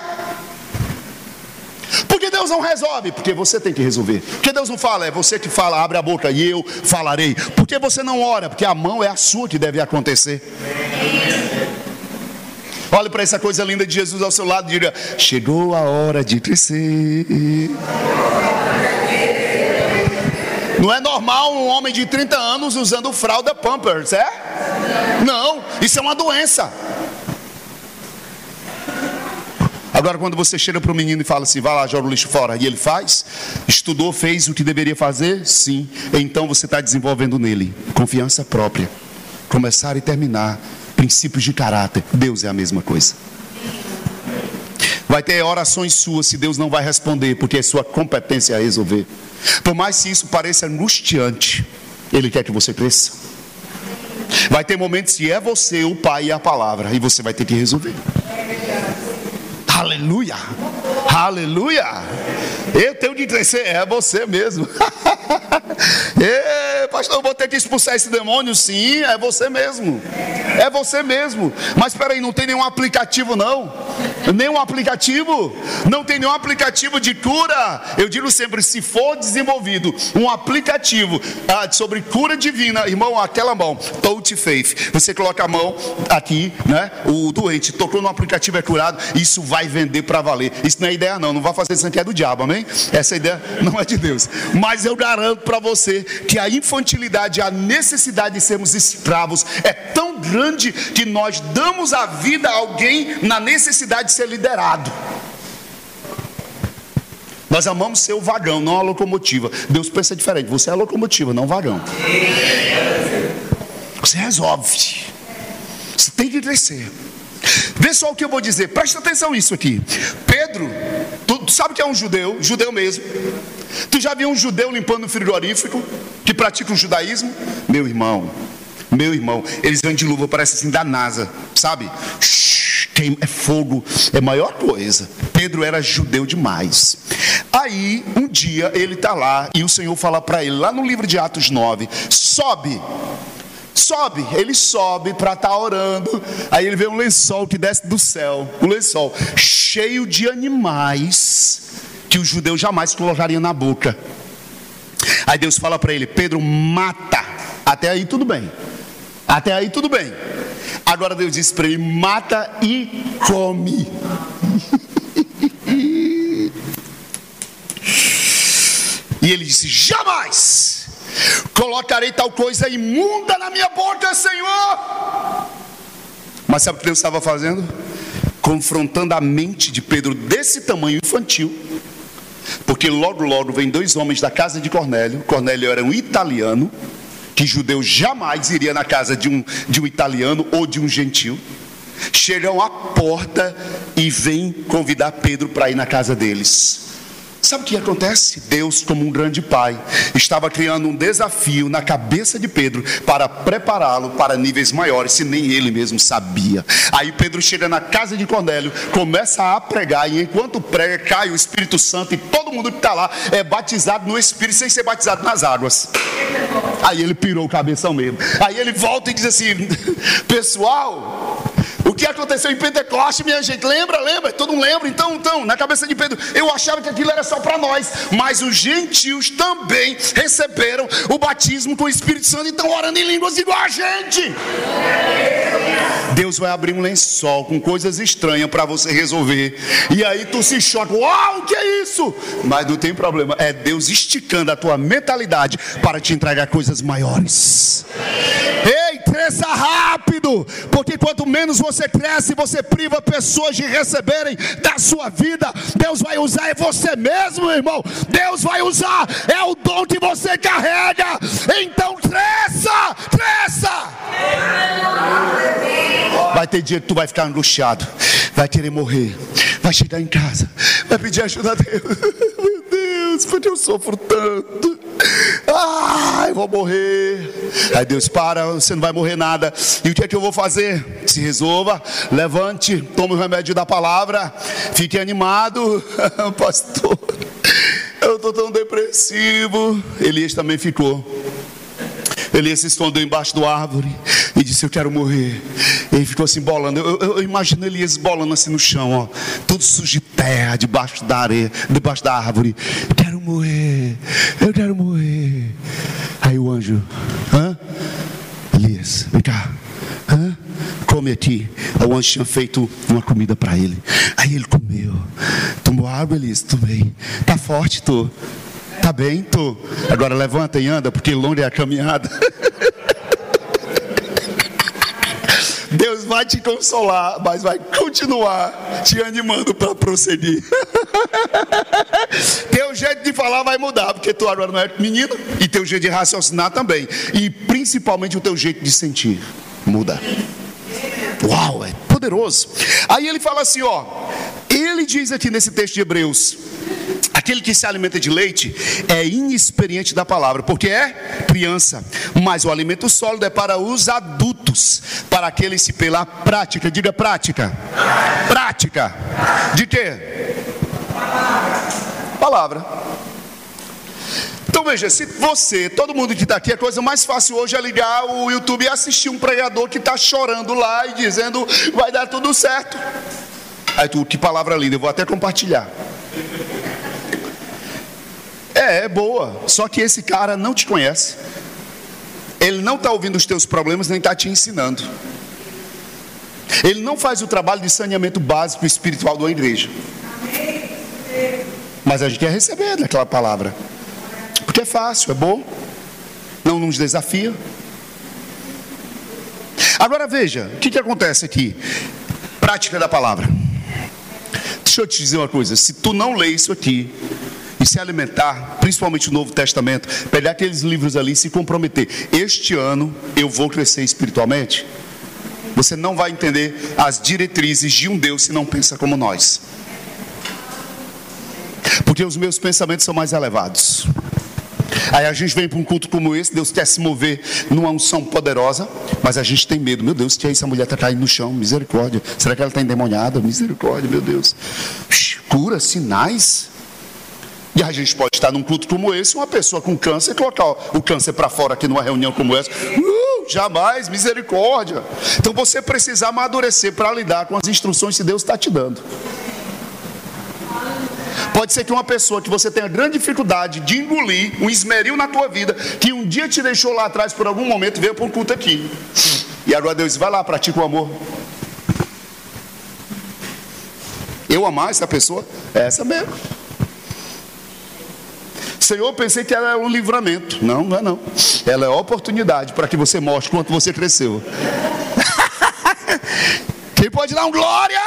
Porque Deus não resolve? Porque você tem que resolver. Porque Deus não fala, é você que fala, abre a boca e eu falarei. Porque você não ora? Porque a mão é a sua que deve acontecer. Olhe para essa coisa linda de Jesus ao seu lado e diga: Chegou a hora de crescer. Não é normal um homem de 30 anos usando fralda Pampers, é? Não, isso é uma doença. Agora, quando você chega para o menino e fala assim, vai lá, joga o lixo fora, e ele faz, estudou, fez o que deveria fazer, sim, então você está desenvolvendo nele confiança própria, começar e terminar, princípios de caráter. Deus é a mesma coisa. Vai ter orações suas se Deus não vai responder, porque é sua competência a resolver. Por mais que isso pareça angustiante, Ele quer que você cresça. Vai ter momentos que é você, o Pai e a palavra, e você vai ter que resolver. Aleluia! Aleluia! Eu tenho que crescer, é você mesmo. Ei, pastor, eu vou ter que expulsar esse demônio? Sim, é você mesmo. É você mesmo. Mas espera aí, não tem nenhum aplicativo não? Nenhum aplicativo? Não tem nenhum aplicativo de cura. Eu digo sempre, se for desenvolvido um aplicativo ah, sobre cura divina, irmão, aquela mão, touch faith. Você coloca a mão aqui, né? O doente tocou no aplicativo é curado, isso vai vender para valer. Isso não é ideia não, não vai fazer isso aqui é do diabo, amém? Essa ideia não é de Deus. Mas eu garanto para você que a infantilidade, a necessidade de sermos escravos é tão grande que nós damos a vida a alguém na necessidade de ser liderado. Nós amamos ser o vagão, não a locomotiva. Deus pensa diferente. Você é a locomotiva, não o vagão. Você resolve. Você tem que crescer. Vê só o que eu vou dizer. Presta atenção nisso aqui. Pedro, tu, tu sabe que é um judeu, judeu mesmo. Tu já viu um judeu limpando o frigorífico que pratica o judaísmo? Meu irmão, meu irmão, eles vêm de luva, parece assim da NASA, sabe? é fogo, é maior coisa. Pedro era judeu demais. Aí, um dia, ele está lá e o Senhor fala para ele, lá no livro de Atos 9: sobe. Sobe, ele sobe para estar tá orando. Aí ele vê um lençol que desce do céu, um lençol cheio de animais que o judeu jamais colocaria na boca. Aí Deus fala para ele: Pedro, mata. Até aí tudo bem. Até aí tudo bem. Agora Deus diz para ele: mata e come. e ele disse: jamais colocarei tal coisa imunda na minha boca, Senhor. Mas sabe o que Deus estava fazendo? Confrontando a mente de Pedro desse tamanho infantil porque logo, logo vem dois homens da casa de Cornélio. Cornélio era um italiano, que judeu jamais iria na casa de um, de um italiano ou de um gentil. Chegam à porta e vêm convidar Pedro para ir na casa deles. Sabe o que acontece? Deus, como um grande pai, estava criando um desafio na cabeça de Pedro para prepará-lo para níveis maiores, se nem ele mesmo sabia. Aí Pedro chega na casa de Cornélio, começa a pregar, e enquanto prega, cai o Espírito Santo, e todo mundo que está lá é batizado no Espírito, sem ser batizado nas águas. Aí ele pirou o cabeção mesmo. Aí ele volta e diz assim: Pessoal, que aconteceu em Pentecoste, minha gente, lembra? Lembra? Todo mundo lembra? Então, então, na cabeça de Pedro, eu achava que aquilo era só para nós, mas os gentios também receberam o batismo com o Espírito Santo e estão orando em línguas igual a gente. Deus vai abrir um lençol com coisas estranhas para você resolver. E aí tu se choca, uau, o que é isso? Mas não tem problema, é Deus esticando a tua mentalidade para te entregar coisas maiores. Ei, cresça rápido, porque quanto menos você cresce, você priva pessoas de receberem da sua vida. Deus vai usar é você mesmo, irmão. Deus vai usar, é o dom que você carrega. Então cresça, cresça. Vai ter dia que tu vai ficar angustiado, vai querer morrer, vai chegar em casa, vai pedir ajuda a Deus. Porque eu sofro tanto. Ah, eu vou morrer. Aí Deus para, você não vai morrer nada. E o que é que eu vou fazer? Se resolva, levante, tome o remédio da palavra, fique animado, pastor. Eu estou tão depressivo. Elias também ficou. Elias se escondeu embaixo do árvore e disse: Eu quero morrer. Ele ficou assim bolando. Eu, eu, eu, imagino Elias bolando assim no chão, ó, tudo sujo de terra, debaixo da areia, debaixo da árvore. Eu quero morrer, eu quero morrer. Aí o anjo, hã? Elias, vem cá, hã? Come aqui. O anjo tinha feito uma comida para ele. Aí ele comeu. Tomou água, Elias? Tomei. Tá forte, tô. Tá bem, tô. Agora levanta e anda, porque longe é a caminhada. Deus vai te consolar, mas vai continuar te animando para prosseguir. teu jeito de falar vai mudar, porque tu agora não é menino, e teu jeito de raciocinar também, e principalmente o teu jeito de sentir muda. Uau, é poderoso. Aí ele fala assim, ó, ele diz aqui nesse texto de Hebreus, Aquele que se alimenta de leite é inexperiente da palavra, porque é criança. Mas o alimento sólido é para os adultos, para aqueles que pela prática, diga prática. Prática. De quê? Palavra. Então veja, se você, todo mundo que está aqui, a coisa mais fácil hoje é ligar o YouTube e assistir um pregador que está chorando lá e dizendo vai dar tudo certo. Aí tu, que palavra linda, eu vou até compartilhar. É, é boa. Só que esse cara não te conhece. Ele não está ouvindo os teus problemas, nem está te ensinando. Ele não faz o trabalho de saneamento básico espiritual da igreja. Mas a gente quer receber daquela palavra. Porque é fácil, é bom. Não nos desafia. Agora veja, o que, que acontece aqui? Prática da palavra. Deixa eu te dizer uma coisa: se tu não lê isso aqui, e se alimentar, principalmente o Novo Testamento, pegar aqueles livros ali e se comprometer. Este ano eu vou crescer espiritualmente. Você não vai entender as diretrizes de um Deus se não pensa como nós. Porque os meus pensamentos são mais elevados. Aí a gente vem para um culto como esse, Deus quer se mover numa unção poderosa, mas a gente tem medo. Meu Deus, que é isso? A mulher está caindo no chão, misericórdia. Será que ela está endemoniada? Misericórdia, meu Deus. Cura, sinais. E a gente pode estar num culto como esse, uma pessoa com câncer, colocar o câncer para fora aqui numa reunião como essa. Uh, jamais, misericórdia. Então você precisa amadurecer para lidar com as instruções que Deus está te dando. Pode ser que uma pessoa que você tenha grande dificuldade de engolir, um esmeril na tua vida, que um dia te deixou lá atrás por algum momento, veio para um culto aqui. E agora Deus vai lá, pratica o amor. Eu amar essa pessoa? É essa mesmo. Senhor, pensei que ela era um livramento. Não, não é não. Ela é oportunidade para que você mostre quanto você cresceu. Quem pode dar um glória?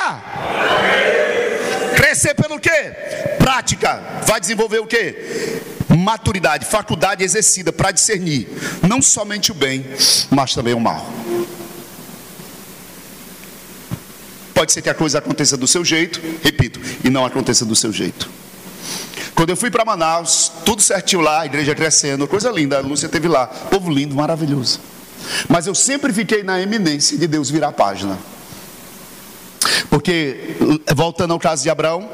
Crescer pelo quê? Prática. Vai desenvolver o quê? Maturidade, faculdade exercida para discernir não somente o bem, mas também o mal. Pode ser que a coisa aconteça do seu jeito, repito, e não aconteça do seu jeito. Quando eu fui para Manaus, tudo certinho lá, a igreja crescendo, coisa linda, a Lúcia teve lá, povo lindo, maravilhoso. Mas eu sempre fiquei na eminência de Deus virar a página. Porque, voltando ao caso de Abraão,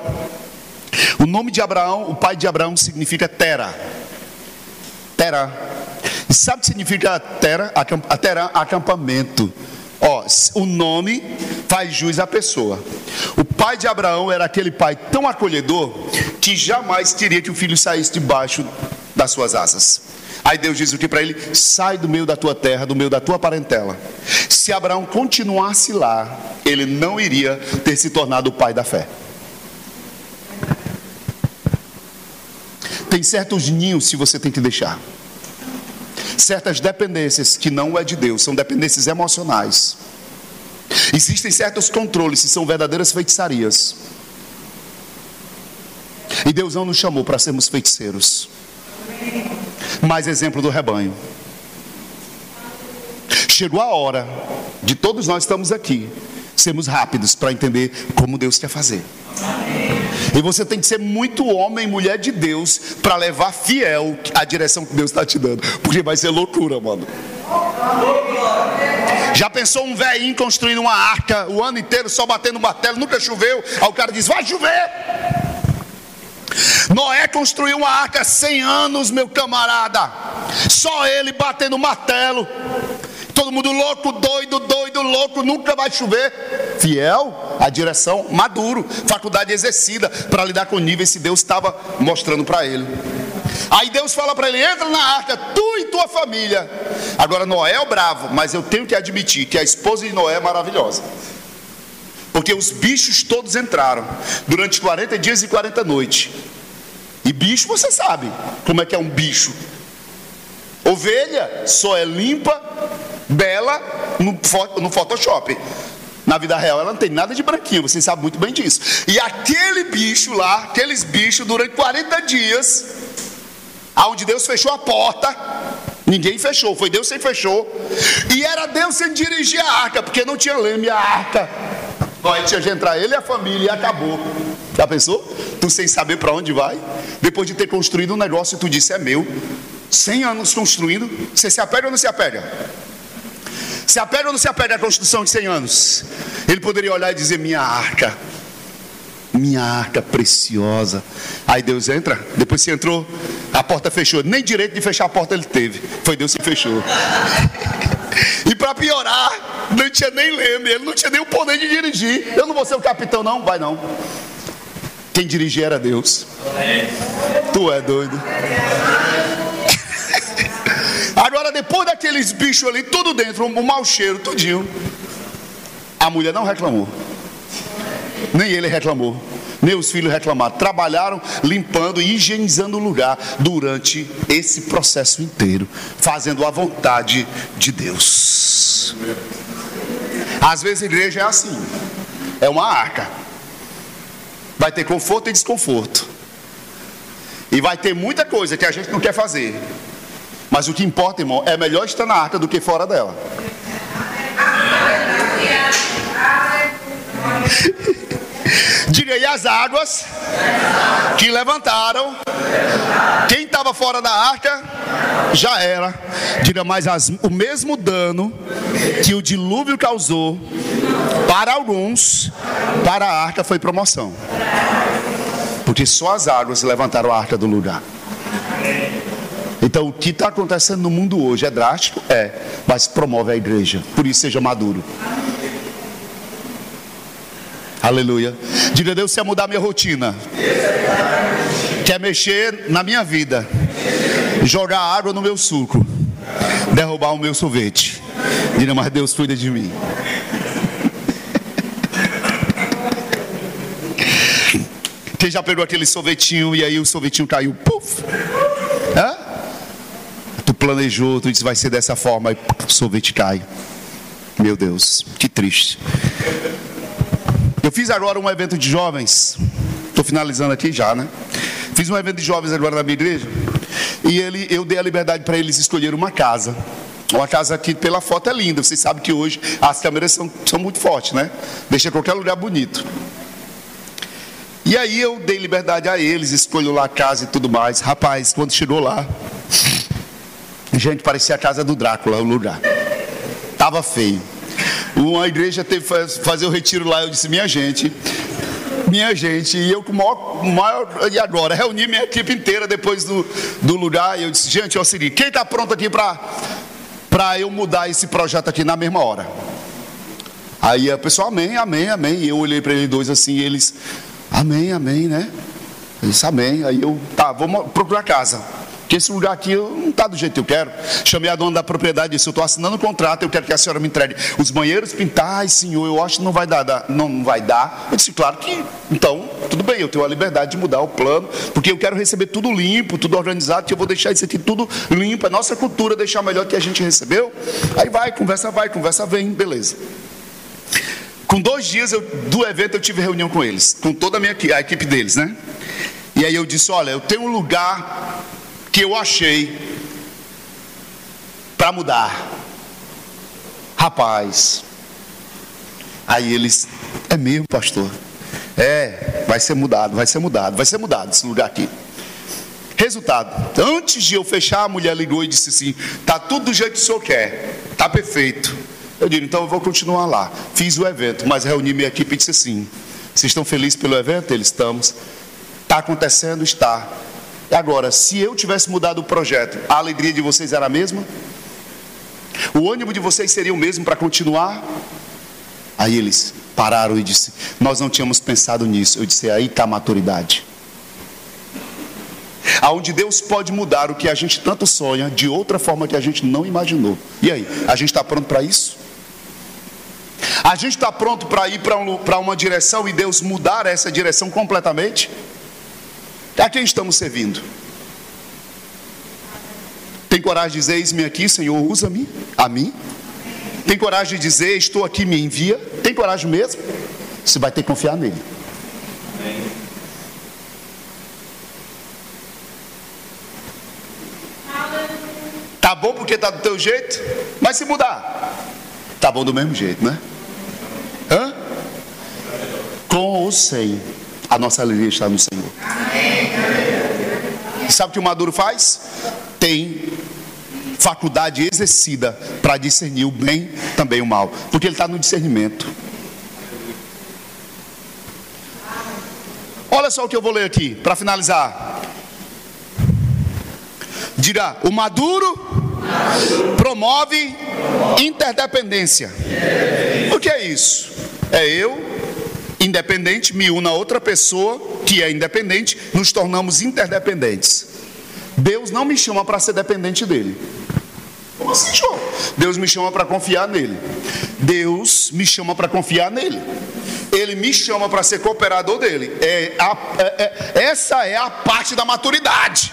o nome de Abraão, o pai de Abraão significa Tera. Tera. E sabe o que significa Tera? A Tera, acampamento. Ó, o nome faz jus à pessoa. O pai de Abraão era aquele pai tão acolhedor que jamais queria que o filho saísse debaixo das suas asas. Aí Deus diz o que para ele? Sai do meio da tua terra, do meio da tua parentela. Se Abraão continuasse lá, ele não iria ter se tornado o pai da fé. Tem certos ninhos que você tem que deixar certas dependências que não é de Deus, são dependências emocionais. Existem certos controles que são verdadeiras feitiçarias. E Deus não nos chamou para sermos feiticeiros. Mais exemplo do rebanho. Chegou a hora de todos nós estamos aqui sermos rápidos para entender como Deus quer fazer. E você tem que ser muito homem mulher de Deus para levar fiel a direção que Deus está te dando. Porque vai ser loucura, mano. Já pensou um velhinho construindo uma arca o ano inteiro só batendo martelo, nunca choveu? Aí o cara diz: Vai chover. Noé construiu uma arca 100 anos, meu camarada. Só ele batendo martelo. Todo mundo louco, doido, doido, louco, nunca vai chover. Fiel à direção, maduro, faculdade exercida para lidar com níveis que Deus estava mostrando para ele. Aí Deus fala para ele: entra na arca, tu e tua família. Agora Noé é bravo, mas eu tenho que admitir que a esposa de Noé é maravilhosa. Porque os bichos todos entraram durante 40 dias e 40 noites. E bicho, você sabe como é que é um bicho. Ovelha só é limpa bela no, no Photoshop. Na vida real ela não tem nada de branquinho, você sabe muito bem disso. E aquele bicho lá, aqueles bichos, durante 40 dias, aonde Deus fechou a porta, ninguém fechou, foi Deus quem fechou. E era Deus quem dirigia a arca, porque não tinha leme a arca. Vai, tinha de entrar ele e a família e acabou. Já pensou? Tu sem saber para onde vai? Depois de ter construído um negócio, tu disse: é meu. 100 anos construindo, você se apega ou não se apega? Se apega ou não se apega à construção de 100 anos? Ele poderia olhar e dizer: minha arca, minha arca preciosa. Aí Deus entra, depois você entrou, a porta fechou. Nem direito de fechar a porta ele teve. Foi Deus que fechou. e para piorar, não tinha nem leme, ele não tinha nem o poder de dirigir. Eu não vou ser o capitão, não, vai não. Quem dirigia era Deus. Tu é doido. Depois daqueles bichos ali, tudo dentro, um mau cheiro, tudinho. A mulher não reclamou. Nem ele reclamou. Nem os filhos reclamaram. Trabalharam limpando e higienizando o lugar durante esse processo inteiro, fazendo a vontade de Deus. Às vezes a igreja é assim: é uma arca. Vai ter conforto e desconforto. E vai ter muita coisa que a gente não quer fazer. Mas o que importa, irmão, é melhor estar na arca do que fora dela. Diga aí as águas que levantaram. Quem estava fora da arca já era. Diga mais as, o mesmo dano que o dilúvio causou para alguns, para a arca foi promoção. Porque só as águas levantaram a arca do lugar. Então, o que está acontecendo no mundo hoje é drástico? É, mas promove a igreja. Por isso, seja maduro. Aleluia. Diga Deus, quer mudar minha rotina. Quer mexer na minha vida. Jogar água no meu suco. Derrubar o meu sorvete. Diga, mas Deus cuida de mim. Quem já pegou aquele sorvetinho e aí o sorvetinho caiu? Puf! Planejou, tu disse vai ser dessa forma, e o sorvete cai. Meu Deus, que triste. Eu fiz agora um evento de jovens. Estou finalizando aqui já, né? Fiz um evento de jovens agora na minha igreja. E ele, eu dei a liberdade para eles escolher uma casa. Uma casa que pela foto é linda. Vocês sabem que hoje as câmeras são, são muito fortes, né? Deixa qualquer lugar bonito. E aí eu dei liberdade a eles, escolho lá a casa e tudo mais. Rapaz, quando chegou lá, gente, parecia a casa do Drácula, o lugar. Tava feio. Uma igreja teve que fazer o retiro lá. Eu disse, minha gente, minha gente, e eu com o maior, maior, E agora? Reuni minha equipe inteira depois do, do lugar. E eu disse, gente, é o seguinte: quem está pronto aqui para eu mudar esse projeto aqui na mesma hora? Aí a pessoa, amém, amém, amém. E eu olhei para eles dois assim, eles, amém, amém, né? Eu disse, amém. Aí eu, tá, vamos procurar casa. Porque esse lugar aqui não está do jeito que eu quero. Chamei a dona da propriedade e disse: Eu estou assinando um contrato, eu quero que a senhora me entregue os banheiros pintar. Ai, senhor, eu acho que não vai dar, não, não vai dar. Eu disse: Claro que, então, tudo bem, eu tenho a liberdade de mudar o plano, porque eu quero receber tudo limpo, tudo organizado, que eu vou deixar isso aqui tudo limpo. É nossa cultura deixar melhor que a gente recebeu. Aí vai, conversa vai, conversa vem, beleza. Com dois dias eu, do evento eu tive reunião com eles, com toda a minha a equipe deles, né? E aí eu disse: Olha, eu tenho um lugar que eu achei para mudar. Rapaz. Aí eles, é mesmo, pastor? É, vai ser mudado, vai ser mudado, vai ser mudado esse lugar aqui. Resultado, antes de eu fechar, a mulher ligou e disse assim: tá tudo do jeito que o senhor quer, tá perfeito. Eu digo, então eu vou continuar lá. Fiz o evento, mas reuni minha equipe e disse assim: vocês estão felizes pelo evento? Eles estamos. Está acontecendo? Está. Agora, se eu tivesse mudado o projeto, a alegria de vocês era a mesma? O ânimo de vocês seria o mesmo para continuar? Aí eles pararam e disse: Nós não tínhamos pensado nisso. Eu disse: Aí está a maturidade. Aonde Deus pode mudar o que a gente tanto sonha de outra forma que a gente não imaginou. E aí, a gente está pronto para isso? A gente está pronto para ir para um, uma direção e Deus mudar essa direção completamente? A quem estamos servindo? Tem coragem de dizer: Eis-me aqui, Senhor, usa-me, a mim? Tem coragem de dizer: Estou aqui, me envia? Tem coragem mesmo? Você vai ter que confiar nele. Tá bom porque tá do teu jeito, mas se mudar, tá bom do mesmo jeito, né? Hã? Com ou sem, a nossa alegria está no Senhor. E sabe o que o maduro faz? Tem faculdade exercida para discernir o bem também o mal, porque ele está no discernimento. Olha só o que eu vou ler aqui para finalizar. Diga, o maduro promove interdependência. O que é isso? É eu, independente, me uno a outra pessoa que é independente, nos tornamos interdependentes. Deus não me chama para ser dependente dele. Como assim, show? Deus me chama para confiar nele. Deus me chama para confiar nele. Ele me chama para ser cooperador dele. É, a, é, é, essa é a parte da maturidade.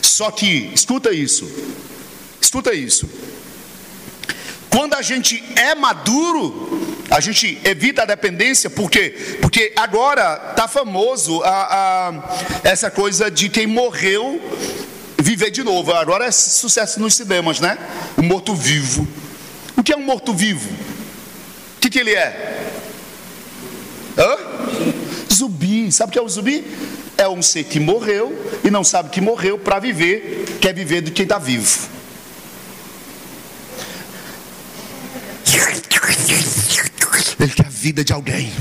Só que, escuta isso, escuta isso. Quando a gente é maduro, a gente evita a dependência, por quê? Porque agora está famoso a, a, essa coisa de quem morreu viver de novo. Agora é sucesso nos cinemas, né? O morto-vivo. O que é um morto-vivo? O que, que ele é? Hã? Zumbi. Sabe o que é o zumbi? É um ser que morreu e não sabe que morreu para viver, quer viver do que está vivo. Ele quer a vida de alguém.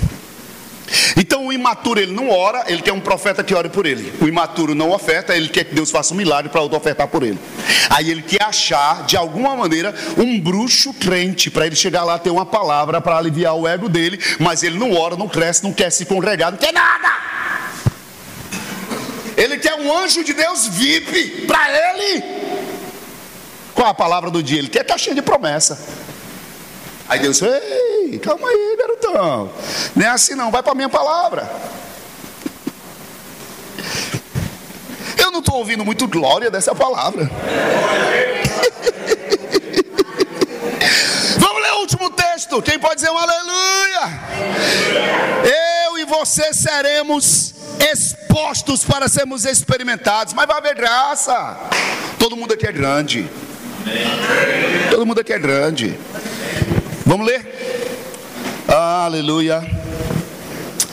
Então o imaturo ele não ora, ele quer um profeta que ore por ele. O imaturo não oferta, ele quer que Deus faça um milagre para outro ofertar por ele. Aí ele quer achar, de alguma maneira, um bruxo crente para ele chegar lá ter uma palavra para aliviar o ego dele, mas ele não ora, não cresce, não quer se congregar, não quer nada. Ele quer um anjo de Deus VIP para ele. Qual a palavra do dia? Ele quer caixinha de promessa. Aí Deus, ei, calma aí, garotão. Não é assim não, vai para a minha palavra. Eu não estou ouvindo muito glória dessa palavra. Vamos ler o último texto. Quem pode dizer um aleluia? Eu e você seremos expostos para sermos experimentados, mas vai haver graça. Todo mundo aqui é grande. Todo mundo aqui é grande. Vamos ler? Aleluia.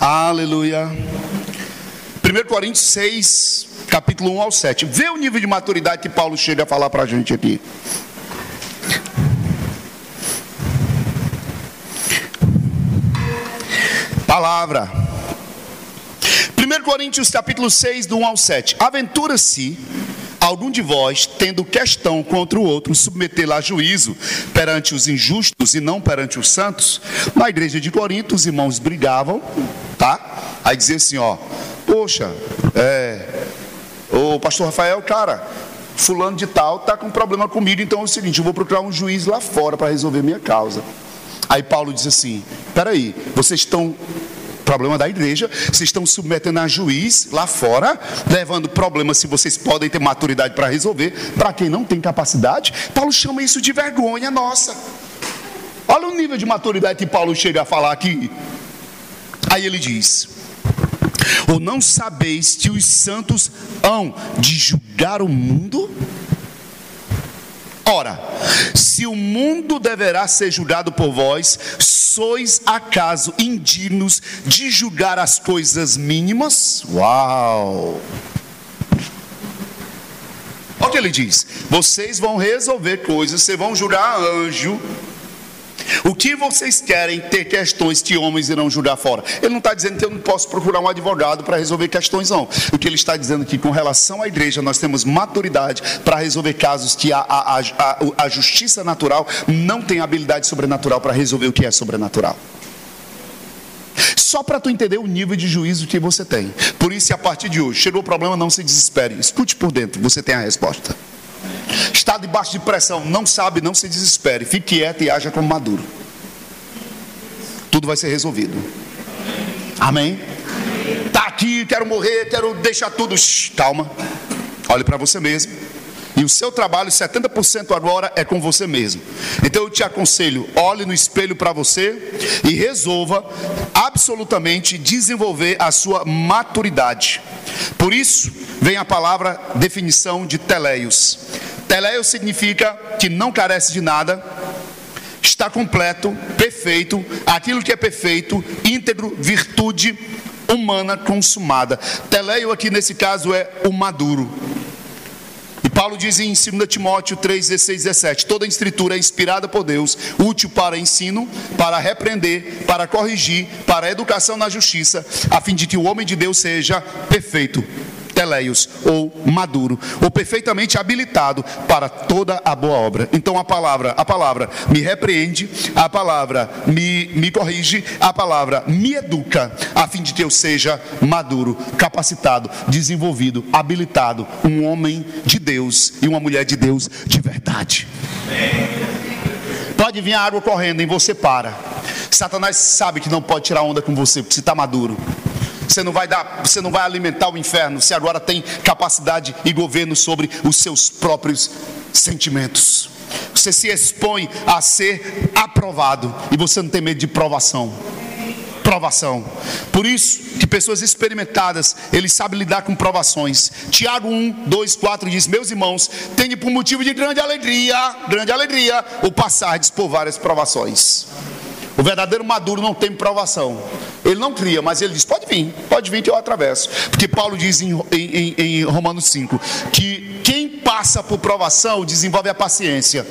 Aleluia. 1 Coríntios 6, capítulo 1 ao 7. Vê o nível de maturidade que Paulo chega a falar para a gente aqui. Palavra. 1 Coríntios capítulo 6, do 1 ao 7. Aventura-se algum de vós, tendo questão contra o outro, submetê-la a juízo perante os injustos e não perante os santos. Na igreja de Corinto, os irmãos brigavam, tá? Aí dizia assim, ó, poxa, é, o pastor Rafael, cara, fulano de tal tá com problema comigo, então é o seguinte, eu vou procurar um juiz lá fora para resolver minha causa. Aí Paulo diz assim: peraí, vocês estão problema da igreja, vocês estão submetendo a juiz lá fora, levando problemas se vocês podem ter maturidade para resolver, para quem não tem capacidade. Paulo chama isso de vergonha nossa. Olha o nível de maturidade que Paulo chega a falar aqui. Aí ele diz: Ou não sabeis que os santos hão de julgar o mundo? Ora, se o mundo deverá ser julgado por vós, sois acaso indignos de julgar as coisas mínimas? Uau! Olha o que ele diz: vocês vão resolver coisas, vocês vão julgar anjo, o que vocês querem ter questões que homens irão julgar fora? Ele não está dizendo que eu não posso procurar um advogado para resolver questões, não. O que ele está dizendo é que, com relação à igreja, nós temos maturidade para resolver casos que a, a, a, a justiça natural não tem habilidade sobrenatural para resolver o que é sobrenatural. Só para tu entender o nível de juízo que você tem. Por isso, a partir de hoje, chegou o problema, não se desespere. Escute por dentro, você tem a resposta. Está debaixo de pressão, não sabe, não se desespere. Fique quieto e haja como maduro. Tudo vai ser resolvido. Amém? Está aqui, quero morrer, quero deixar tudo. Shhh, calma. Olhe para você mesmo. E o seu trabalho, 70% agora, é com você mesmo. Então eu te aconselho, olhe no espelho para você e resolva absolutamente desenvolver a sua maturidade. Por isso, vem a palavra definição de teleios. Teleios significa que não carece de nada, está completo, perfeito, aquilo que é perfeito, íntegro, virtude humana consumada. Teleio aqui nesse caso é o maduro. Paulo diz em 2 Timóteo 3, 16, 17: toda a escritura é inspirada por Deus, útil para ensino, para repreender, para corrigir, para educação na justiça, a fim de que o homem de Deus seja perfeito, teleios, ou maduro, ou perfeitamente habilitado para toda a boa obra. Então a palavra, a palavra me repreende, a palavra me, me corrige, a palavra me educa, a fim de que eu seja maduro, capacitado, desenvolvido, habilitado, um homem de Deus e uma mulher de Deus de verdade. Pode vir a água correndo e você para. Satanás sabe que não pode tirar onda com você, porque você está maduro. Você não vai dar, você não vai alimentar o inferno. Você agora tem capacidade e governo sobre os seus próprios sentimentos. Você se expõe a ser aprovado e você não tem medo de provação. Provação. Por isso que pessoas experimentadas, eles sabem lidar com provações. Tiago 1, 2, 4 diz: Meus irmãos, tenho por motivo de grande alegria, grande alegria, o passar por várias provações. O verdadeiro maduro não tem provação. Ele não cria, mas ele diz: pode vir, pode vir que eu atravesso. Porque Paulo diz em, em, em Romanos 5 que quem passa por provação desenvolve a paciência,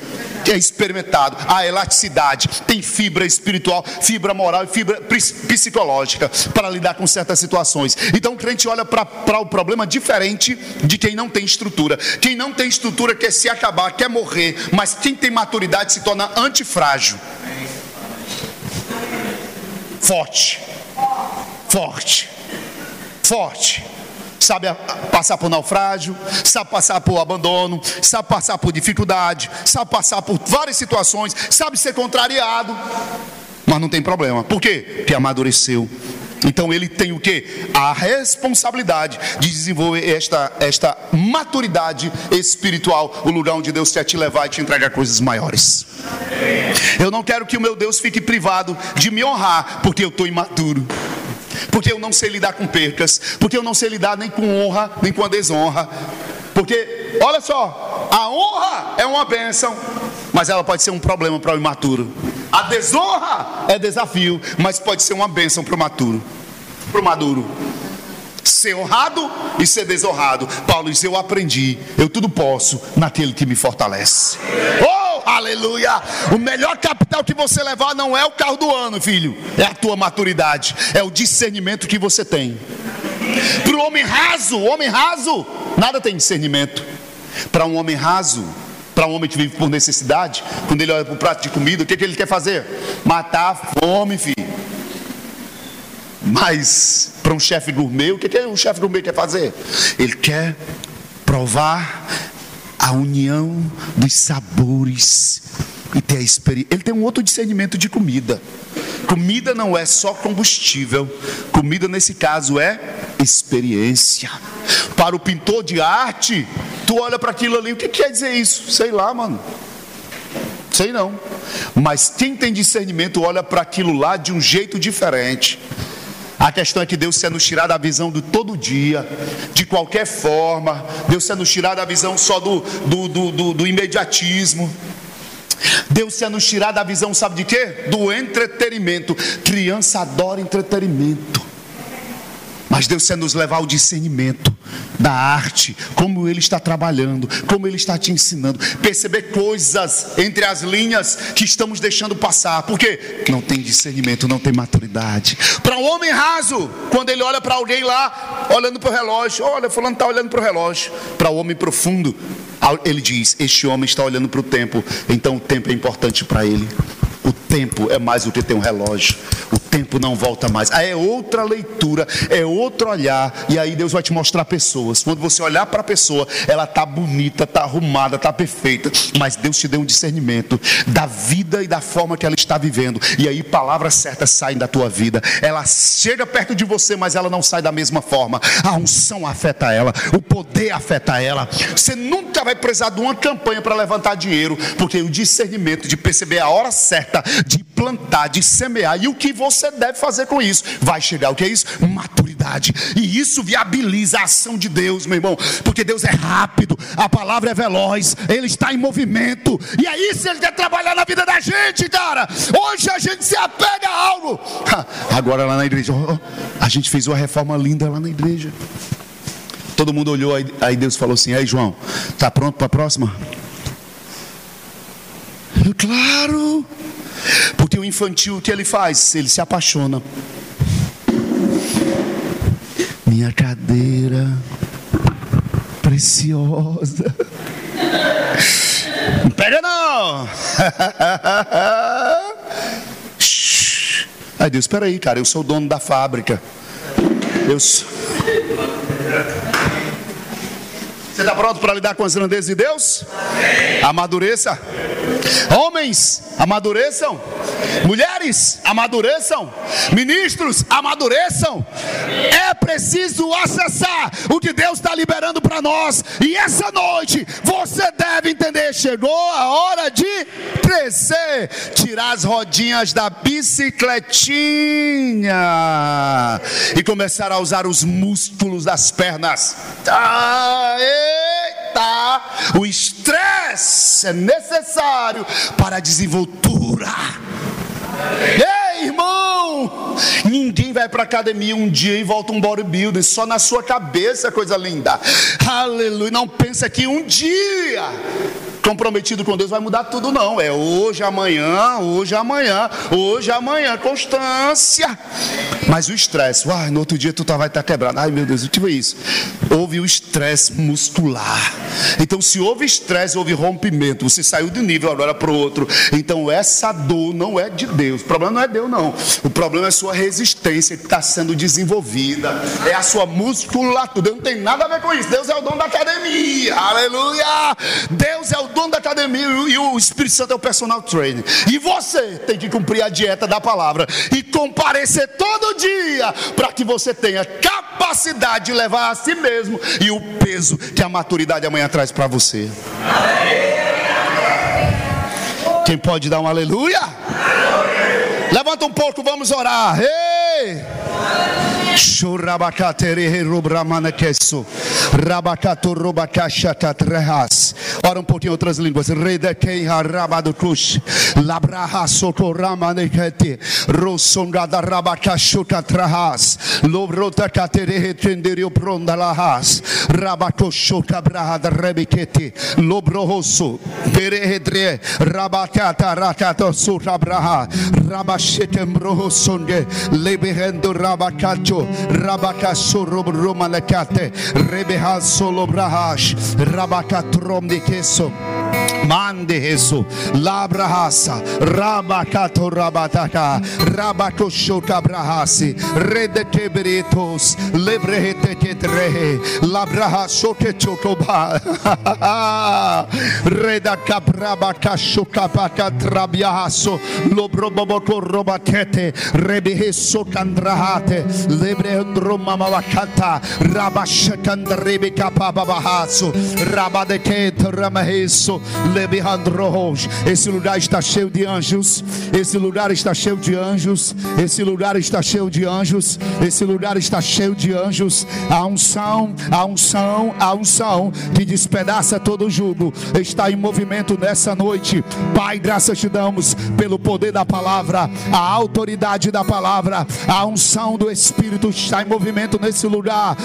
que é experimentado, a elasticidade, tem fibra espiritual, fibra moral e fibra psicológica para lidar com certas situações. Então o crente olha para o problema diferente de quem não tem estrutura. Quem não tem estrutura quer se acabar, quer morrer, mas quem tem maturidade se torna antifrágil forte, forte, forte. Sabe passar por naufrágio, sabe passar por abandono, sabe passar por dificuldade, sabe passar por várias situações, sabe ser contrariado, mas não tem problema. Por quê? Porque amadureceu, então ele tem o que? A responsabilidade de desenvolver esta, esta maturidade espiritual, o lugar onde Deus quer te levar e te entregar coisas maiores. Eu não quero que o meu Deus fique privado de me honrar, porque eu estou imaturo. Porque eu não sei lidar com percas, porque eu não sei lidar nem com honra, nem com a desonra. Porque, olha só, a honra é uma bênção, mas ela pode ser um problema para o imaturo. A desonra é desafio, mas pode ser uma bênção para o maturo, para o maduro. Ser honrado e ser desonrado. Paulo diz: Eu aprendi, eu tudo posso naquele que me fortalece. Oh, aleluia! O melhor capital que você levar não é o carro do ano, filho, é a tua maturidade, é o discernimento que você tem. Para o homem raso, homem raso, nada tem discernimento. Para um homem raso, para um homem que vive por necessidade, quando ele olha para o prato de comida, o que, que ele quer fazer? Matar a fome, filho. Mas para um chefe gourmet, o que, que um chefe gourmet quer fazer? Ele quer provar a união dos sabores e ter a experiência. Ele tem um outro discernimento de comida. Comida não é só combustível, comida nesse caso é experiência. Para o pintor de arte, tu olha para aquilo ali, o que quer dizer isso? Sei lá, mano. Sei não. Mas quem tem discernimento olha para aquilo lá de um jeito diferente. A questão é que Deus quer nos tirar da visão do todo dia, de qualquer forma. Deus quer nos tirar da visão só do, do, do, do, do imediatismo. Deus quer nos tirar da visão, sabe de quê? Do entretenimento. Criança adora entretenimento. Mas Deus quer nos levar ao discernimento da arte, como Ele está trabalhando, como Ele está te ensinando. Perceber coisas entre as linhas que estamos deixando passar. Porque não tem discernimento, não tem maturidade. Para um homem raso, quando ele olha para alguém lá, olhando para o relógio, olha, fulano está olhando para o relógio. Para o homem profundo, ele diz: Este homem está olhando para o tempo, então o tempo é importante para ele. O tempo é mais do que ter um relógio. O tempo não volta mais. Aí é outra leitura, é outro olhar. E aí Deus vai te mostrar pessoas. Quando você olhar para a pessoa, ela tá bonita, tá arrumada, tá perfeita. Mas Deus te deu um discernimento da vida e da forma que ela está vivendo. E aí palavras certas saem da tua vida. Ela chega perto de você, mas ela não sai da mesma forma. A unção afeta ela, o poder afeta ela. Você nunca nunca vai precisar de uma campanha para levantar dinheiro, porque o discernimento de perceber a hora certa de plantar, de semear e o que você deve fazer com isso, vai chegar o que é isso? Maturidade. E isso viabiliza a ação de Deus, meu irmão, porque Deus é rápido, a palavra é veloz, ele está em movimento. E é isso ele quer trabalhar na vida da gente, cara. Hoje a gente se apega a algo. Agora lá na igreja, a gente fez uma reforma linda lá na igreja. Todo mundo olhou, aí Deus falou assim: Aí, João, tá pronto para a próxima? Claro. Porque o infantil, o que ele faz? Ele se apaixona. Minha cadeira preciosa. Não pega não. Aí Deus, espera aí, cara, eu sou o dono da fábrica. Eu sou... Você está pronto para lidar com as grandezas de Deus? Amém. Amadureça. Homens, amadureçam. Mulheres, amadureçam. Ministros, amadureçam. É preciso acessar o que Deus está liberando para nós. E essa noite você deve entender: chegou a hora de crescer, tirar as rodinhas da bicicletinha e começar a usar os músculos das pernas. Ah, eita! O estresse é necessário para a desenvoltura. Ei, irmão! Ninguém vai para academia um dia e volta um bodybuilder, só na sua cabeça, coisa linda. Aleluia! Não pensa que um dia comprometido com Deus vai mudar tudo, não. É hoje, amanhã, hoje, amanhã, hoje, amanhã, constância. Mas o estresse, uai, no outro dia tu tá, vai estar tá quebrado. Ai meu Deus, o que foi isso? Houve o estresse muscular. Então, se houve estresse, houve rompimento. Você saiu de nível agora para o outro. Então, essa dor não é de Deus. O problema não é Deus, não. O problema é a sua resistência que está sendo desenvolvida. É a sua musculatura. Não tem nada a ver com isso. Deus é o dono da academia. Aleluia! Deus é o dono da academia e o Espírito Santo é o personal trainer. E você tem que cumprir a dieta da palavra e comparecer todo dia para que você tenha capacidade de levar a si mesmo e o peso que a maturidade amanhã traz para você. Quem pode dar um aleluia? Levanta um pouco, vamos orar. Ei! Ora um pouquinho outras línguas. Redekei harabado kush. Labraha socorama nekete. Rosongada rabacashu tatrahas. Lobrota caterehe tenderio prondalahas. Rabacosho cabrahada rebekete. Lobrohoso. Perehedre. Rabacata rakato surabraha. Rabashetem brohosonge. Lebehendo rabacacho. Rabaka sorob romalekate. Rebeha solobrahash. Rabaka tromdikeso. Mande Jesu, Labrahasa. Rabacato rabataka. Rabacosho cabrahasi. Redeteberetos. Lebrehete ketre. Labrahasho kechokoba. Reda cabrabacasho capaca trabiaso. Lobroboboco robacete. Rebeheso candrahate. Lebrehendro mamavacata. Rabashakandrebeka papabahaso. Rabadeketra maheso. Esse lugar está cheio de anjos. Esse lugar está cheio de anjos. Esse lugar está cheio de anjos. Esse lugar está cheio de anjos. A unção, a unção, a unção que despedaça todo o jugo está em movimento nessa noite. Pai, graças te damos pelo poder da palavra, a autoridade da palavra, a unção do Espírito está em movimento nesse lugar.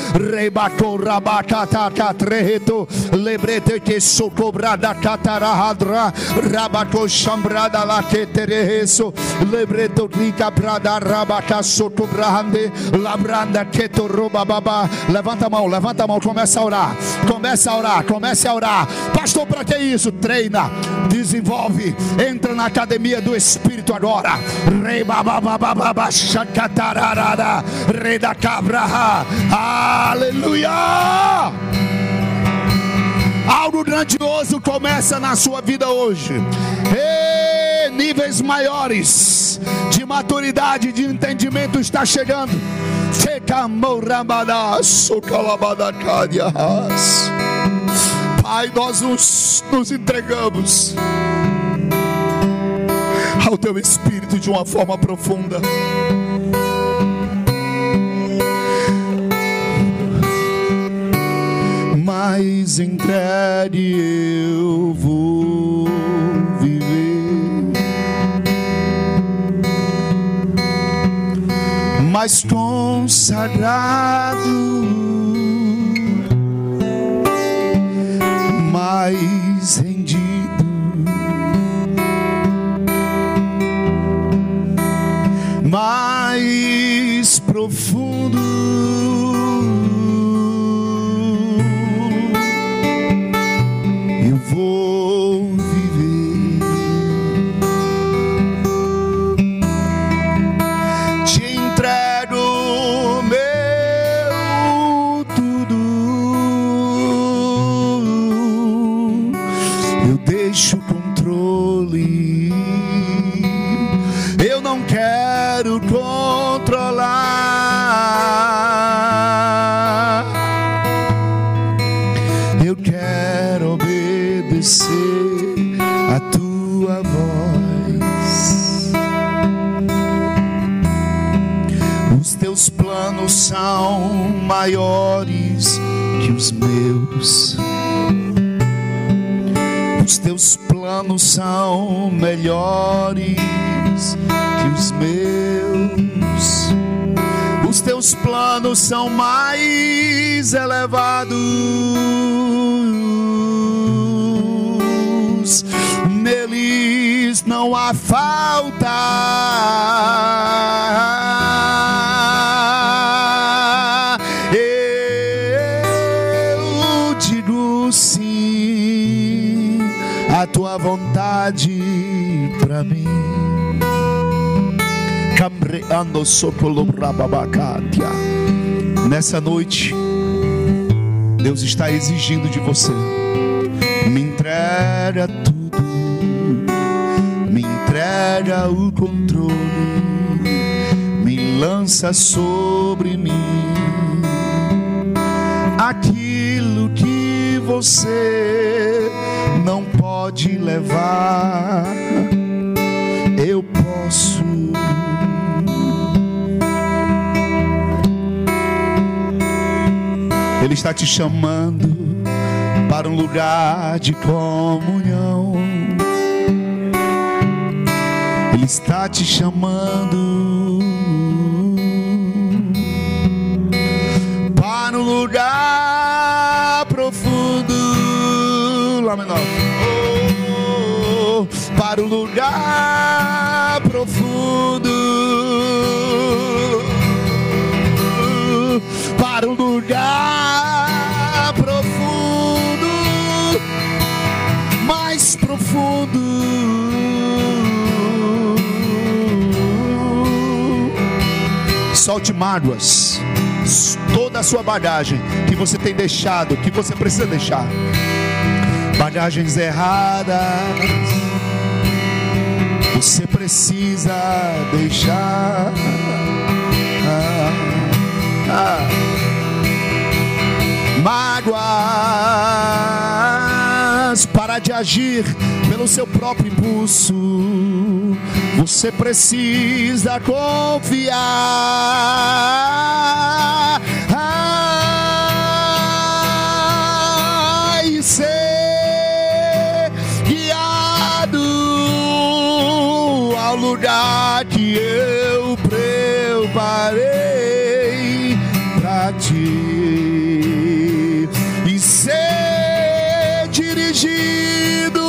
Treheto lebrete que socobrada catarahadra rabaco chambrada la que tereheso lebreto rica brada rabaca soto brahande labranda que to roba baba. Levanta a mão levanta a mão começa a orar começa a orar comece a orar. Pastor para que isso? Treina desenvolve entra na academia do Espírito agora. Reba baba baba chacatararada reda cabra aleluia Algo grandioso começa na sua vida hoje. E níveis maiores de maturidade, de entendimento está chegando. Pai, nós nos, nos entregamos ao Teu Espírito de uma forma profunda. Mais entregue eu vou viver, mais consagrado, mais rendido, mais profundo. Os teus planos são maiores que os meus. Os teus planos são melhores que os meus. Os teus planos são mais elevados. Neles não há falta. Vontade para mim. Camreando sopolo rababacatia. Nessa noite, Deus está exigindo de você. Me entrega tudo, me entrega o controle, me lança sobre mim aquilo que você não pode levar. Eu posso. Ele está te chamando para um lugar de comunhão. Ele está te chamando para um lugar Lá menor. Oh, para um lugar profundo. Para um lugar profundo, mais profundo. Solte mágoas, toda a sua bagagem que você tem deixado, que você precisa deixar. Bagagens erradas, você precisa deixar. Ah, ah. Mágoas, para de agir pelo seu próprio impulso. Você precisa confiar lugar que eu preparei para ti e ser dirigido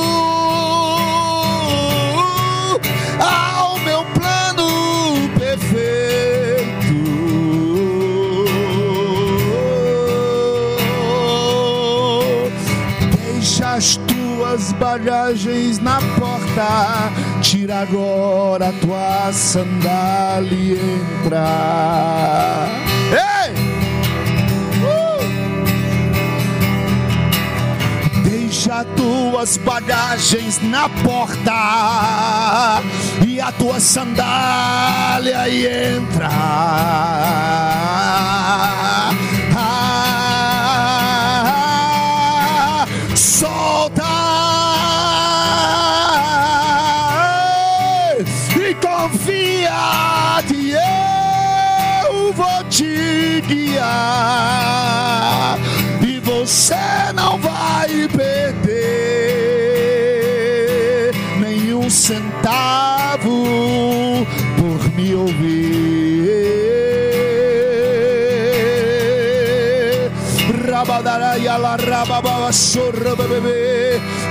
ao meu plano perfeito. Deixa as tuas bagagens na porta, agora a tua sandália e entra. Ei! Uh! Deixa tuas bagagens na porta e a tua sandália e entra. Te guiar e você não vai perder nenhum centavo por me ouvir.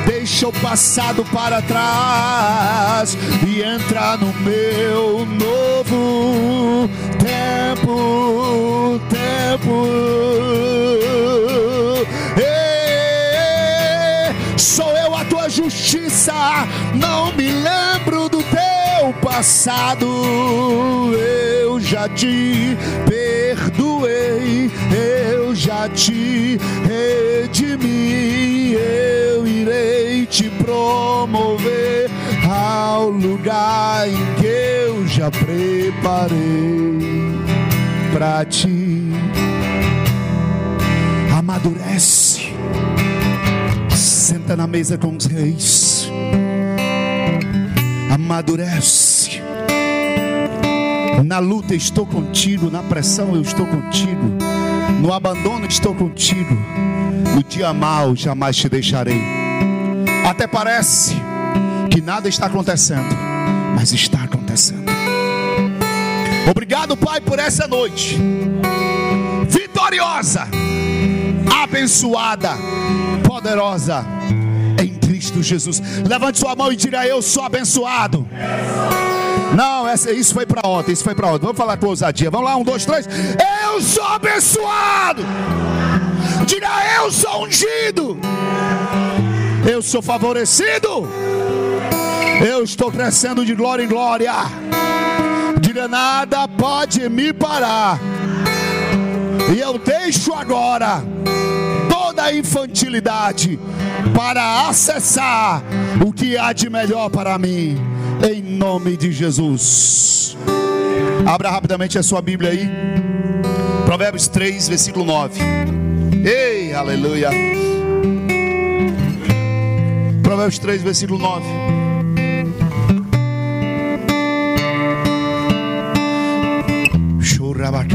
Deixa o passado para trás e entra no meu passado. Eu já te perdoei, eu já te redimi, eu irei te promover ao lugar em que eu já preparei para ti. Amadurece, senta na mesa com os reis. Amadurece. Na luta estou contigo, na pressão eu estou contigo, no abandono estou contigo, no dia mal jamais te deixarei. Até parece que nada está acontecendo, mas está acontecendo. Obrigado, Pai, por essa noite vitoriosa, abençoada, poderosa em Cristo Jesus. Levante sua mão e diga: Eu sou abençoado. Não, essa, isso foi para ontem, isso foi para ontem. Vamos falar com ousadia. Vamos lá, um, dois, três. Eu sou abençoado. Diga, eu sou ungido. Eu sou favorecido. Eu estou crescendo de glória em glória. Diga, nada pode me parar. E eu deixo agora toda a infantilidade para acessar o que há de melhor para mim em nome de Jesus. Abra rapidamente a sua Bíblia aí. Provérbios 3, versículo 9. Ei, aleluia. Provérbios 3, versículo 9. Churrabaque.